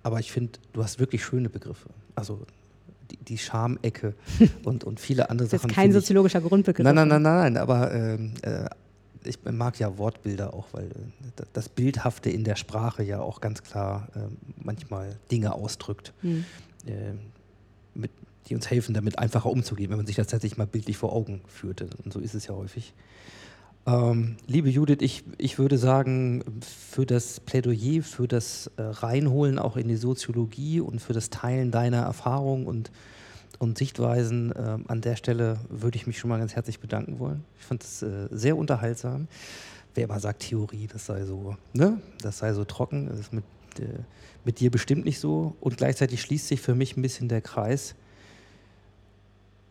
aber ich finde, du hast wirklich schöne Begriffe. Also die, Schamecke und, und viele andere Das ist Sachen. kein finde ich- soziologischer Grundbegriff. Nein, nein, nein, nein, nein, aber ähm, äh, ich mag ja Wortbilder auch, weil äh, das Bildhafte in der Sprache ja auch ganz klar ähm, manchmal Dinge ausdrückt, Mhm. ähm, mit, die uns helfen, damit einfacher umzugehen, wenn man sich das tatsächlich mal bildlich vor Augen führte. Und so ist es ja häufig. Ähm, liebe Judith, ich, ich würde sagen, für das Plädoyer, für das äh, Reinholen auch in die Soziologie und für das Teilen deiner Erfahrungen und, und Sichtweisen ähm, an der Stelle würde ich mich schon mal ganz herzlich bedanken wollen. Ich fand es äh, sehr unterhaltsam. Wer immer sagt Theorie, das sei so, ne? Das sei so trocken, das ist mit, äh, mit dir bestimmt nicht so. Und gleichzeitig schließt sich für mich ein bisschen der Kreis,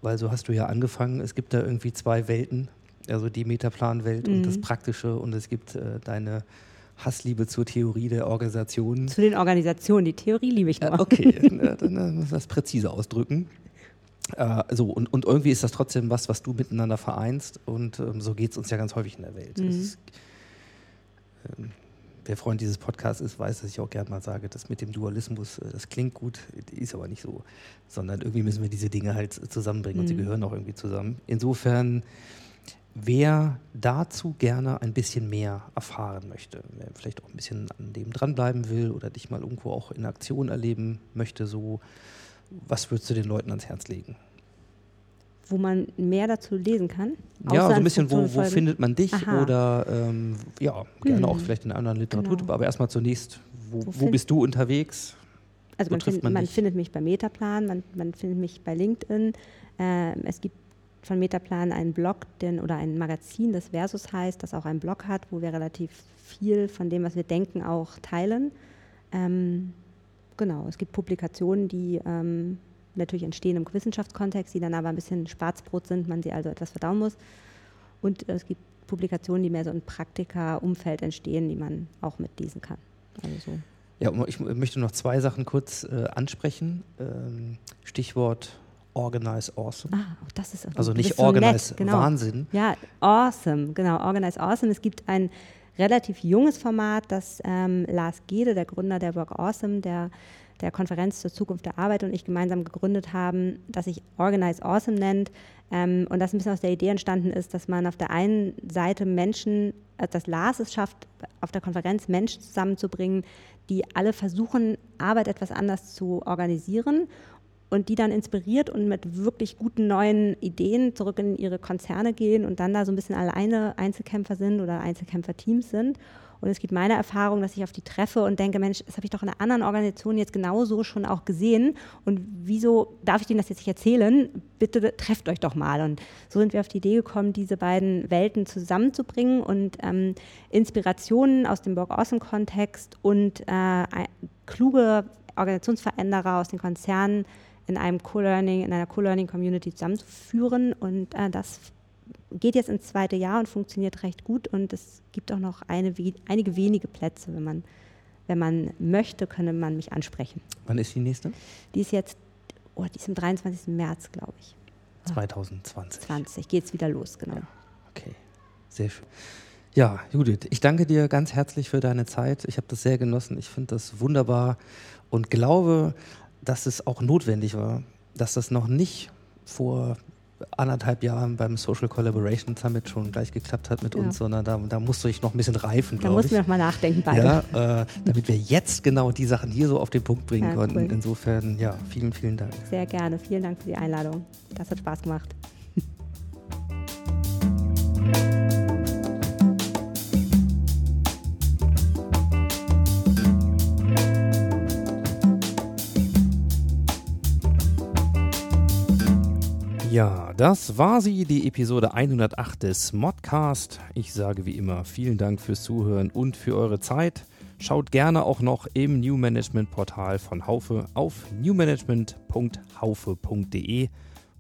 weil so hast du ja angefangen, es gibt da irgendwie zwei Welten, also die Metaplanwelt und das Mhm. Praktische und es gibt äh, deine Hassliebe zur Theorie der Organisation. Zu den Organisationen, die Theorie liebe ich nur. Äh, okay, dann äh, muss das präzise ausdrücken. Äh, so, und, und irgendwie ist das trotzdem was, was du miteinander vereinst und ähm, so geht es uns ja ganz häufig in der Welt. Mhm. Ist, ähm, wer Freund dieses Podcasts ist, weiß, dass ich auch gerne mal sage, das mit dem Dualismus, äh, das klingt gut, ist aber nicht so, sondern irgendwie müssen wir diese Dinge halt zusammenbringen und sie Mhm. gehören auch irgendwie zusammen. Insofern, wer dazu gerne ein bisschen mehr erfahren möchte, wer vielleicht auch ein bisschen an dem dranbleiben will oder dich mal irgendwo auch in Aktion erleben möchte, so, was würdest du den Leuten ans Herz legen? Wo man mehr dazu lesen kann. ja, so ein bisschen, wo, wo findet man dich Aha. oder ähm, ja, gerne auch Hm. vielleicht in anderen Literatur, Genau. aber erstmal zunächst, wo, Wo wo bist du unterwegs? Also man, find, man man, findet mich bei Metaplan, man, man findet mich bei LinkedIn. Ähm, es gibt von Metaplan einen Blog den, oder ein Magazin, das Versus heißt, das auch einen Blog hat, wo wir relativ viel von dem, was wir denken, auch teilen. Ähm, genau, es gibt Publikationen, die ähm, natürlich entstehen im Wissenschaftskontext, die dann aber ein bisschen Schwarzbrot sind, man sie also etwas verdauen muss. Und es gibt Publikationen, die mehr so im Praktika-Umfeld entstehen, die man auch mitlesen kann. Also so. Ja, ich möchte noch zwei Sachen kurz äh, ansprechen. Ähm, Stichwort Organize Awesome. Ah, auch das ist Also nicht so Organize nett, genau. Wahnsinn. Ja, awesome, genau, Organize Awesome. Es gibt ein, relativ junges Format, das ähm, Lars Gede, der Gründer der Work Awesome, der der Konferenz zur Zukunft der Arbeit und ich gemeinsam gegründet haben, das sich Organize Awesome nennt. Ähm, und das ein bisschen aus der Idee entstanden ist, dass man auf der einen Seite Menschen, äh, dass Lars es schafft, auf der Konferenz Menschen zusammenzubringen, die alle versuchen, Arbeit etwas anders zu organisieren und die dann inspiriert und mit wirklich guten neuen Ideen zurück in ihre Konzerne gehen und dann da so ein bisschen alleine Einzelkämpfer sind oder Einzelkämpferteams sind. Und es gibt meine Erfahrung, dass ich auf die treffe und denke, Mensch, das habe ich doch in einer anderen Organisation jetzt genauso schon auch gesehen. Und wieso darf ich denen das jetzt nicht erzählen? Bitte trefft euch doch mal. Und so sind wir auf die Idee gekommen, diese beiden Welten zusammenzubringen und ähm, Inspirationen aus dem Borg Awesome-Kontext und äh, kluge Organisationsveränderer aus den Konzernen in einem Co-Learning, in einer Co-Learning-Community zusammenzuführen. Und äh, das geht jetzt ins zweite Jahr und funktioniert recht gut. Und es gibt auch noch eine, einige wenige Plätze. Wenn man, wenn man möchte, könne man mich ansprechen. Wann ist die nächste? Die ist jetzt, oh, die ist am 23. März, glaube ich. 2020. 20 geht es wieder los, genau. Ja, okay, sehr schön. Ja, Judith, ich danke dir ganz herzlich für deine Zeit. Ich habe das sehr genossen. Ich finde das wunderbar und glaube, dass es auch notwendig war, dass das noch nicht vor anderthalb Jahren beim Social Collaboration Summit schon gleich geklappt hat mit ja. uns, sondern da, da musst du dich noch ein bisschen reifen, glaube ich. Da musst du noch mal nachdenken beide. Ja, äh, damit wir jetzt genau die Sachen hier so auf den Punkt bringen ja, konnten. Cool. Insofern, ja, vielen, vielen Dank. Sehr gerne. Vielen Dank für die Einladung. Das hat Spaß gemacht. Ja, das war sie, die Episode 108 des Modcast. Ich sage wie immer vielen Dank fürs Zuhören und für eure Zeit. Schaut gerne auch noch im New Management Portal von Haufe auf newmanagement.haufe.de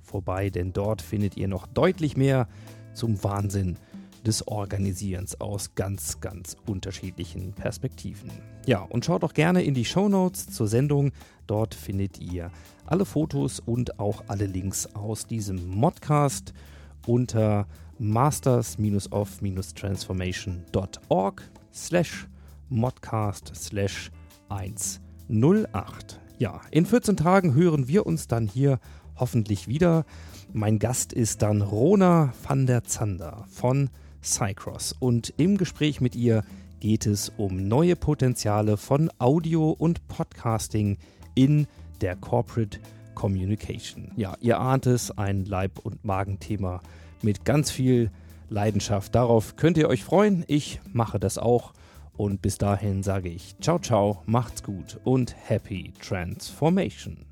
vorbei, denn dort findet ihr noch deutlich mehr zum Wahnsinn des Organisierens aus ganz, ganz unterschiedlichen Perspektiven. Ja, und schaut auch gerne in die Show Notes zur Sendung. Dort findet ihr alle Fotos und auch alle Links aus diesem Modcast unter masters-of-transformation.org slash modcast slash 108. Ja, in 14 Tagen hören wir uns dann hier hoffentlich wieder. Mein Gast ist dann Rona van der Zander von Cycross und im Gespräch mit ihr geht es um neue Potenziale von Audio und Podcasting in der Corporate Communication. Ja, ihr ahnt es, ein Leib- und Magenthema mit ganz viel Leidenschaft. Darauf könnt ihr euch freuen. Ich mache das auch. Und bis dahin sage ich ciao, ciao, macht's gut und happy transformation.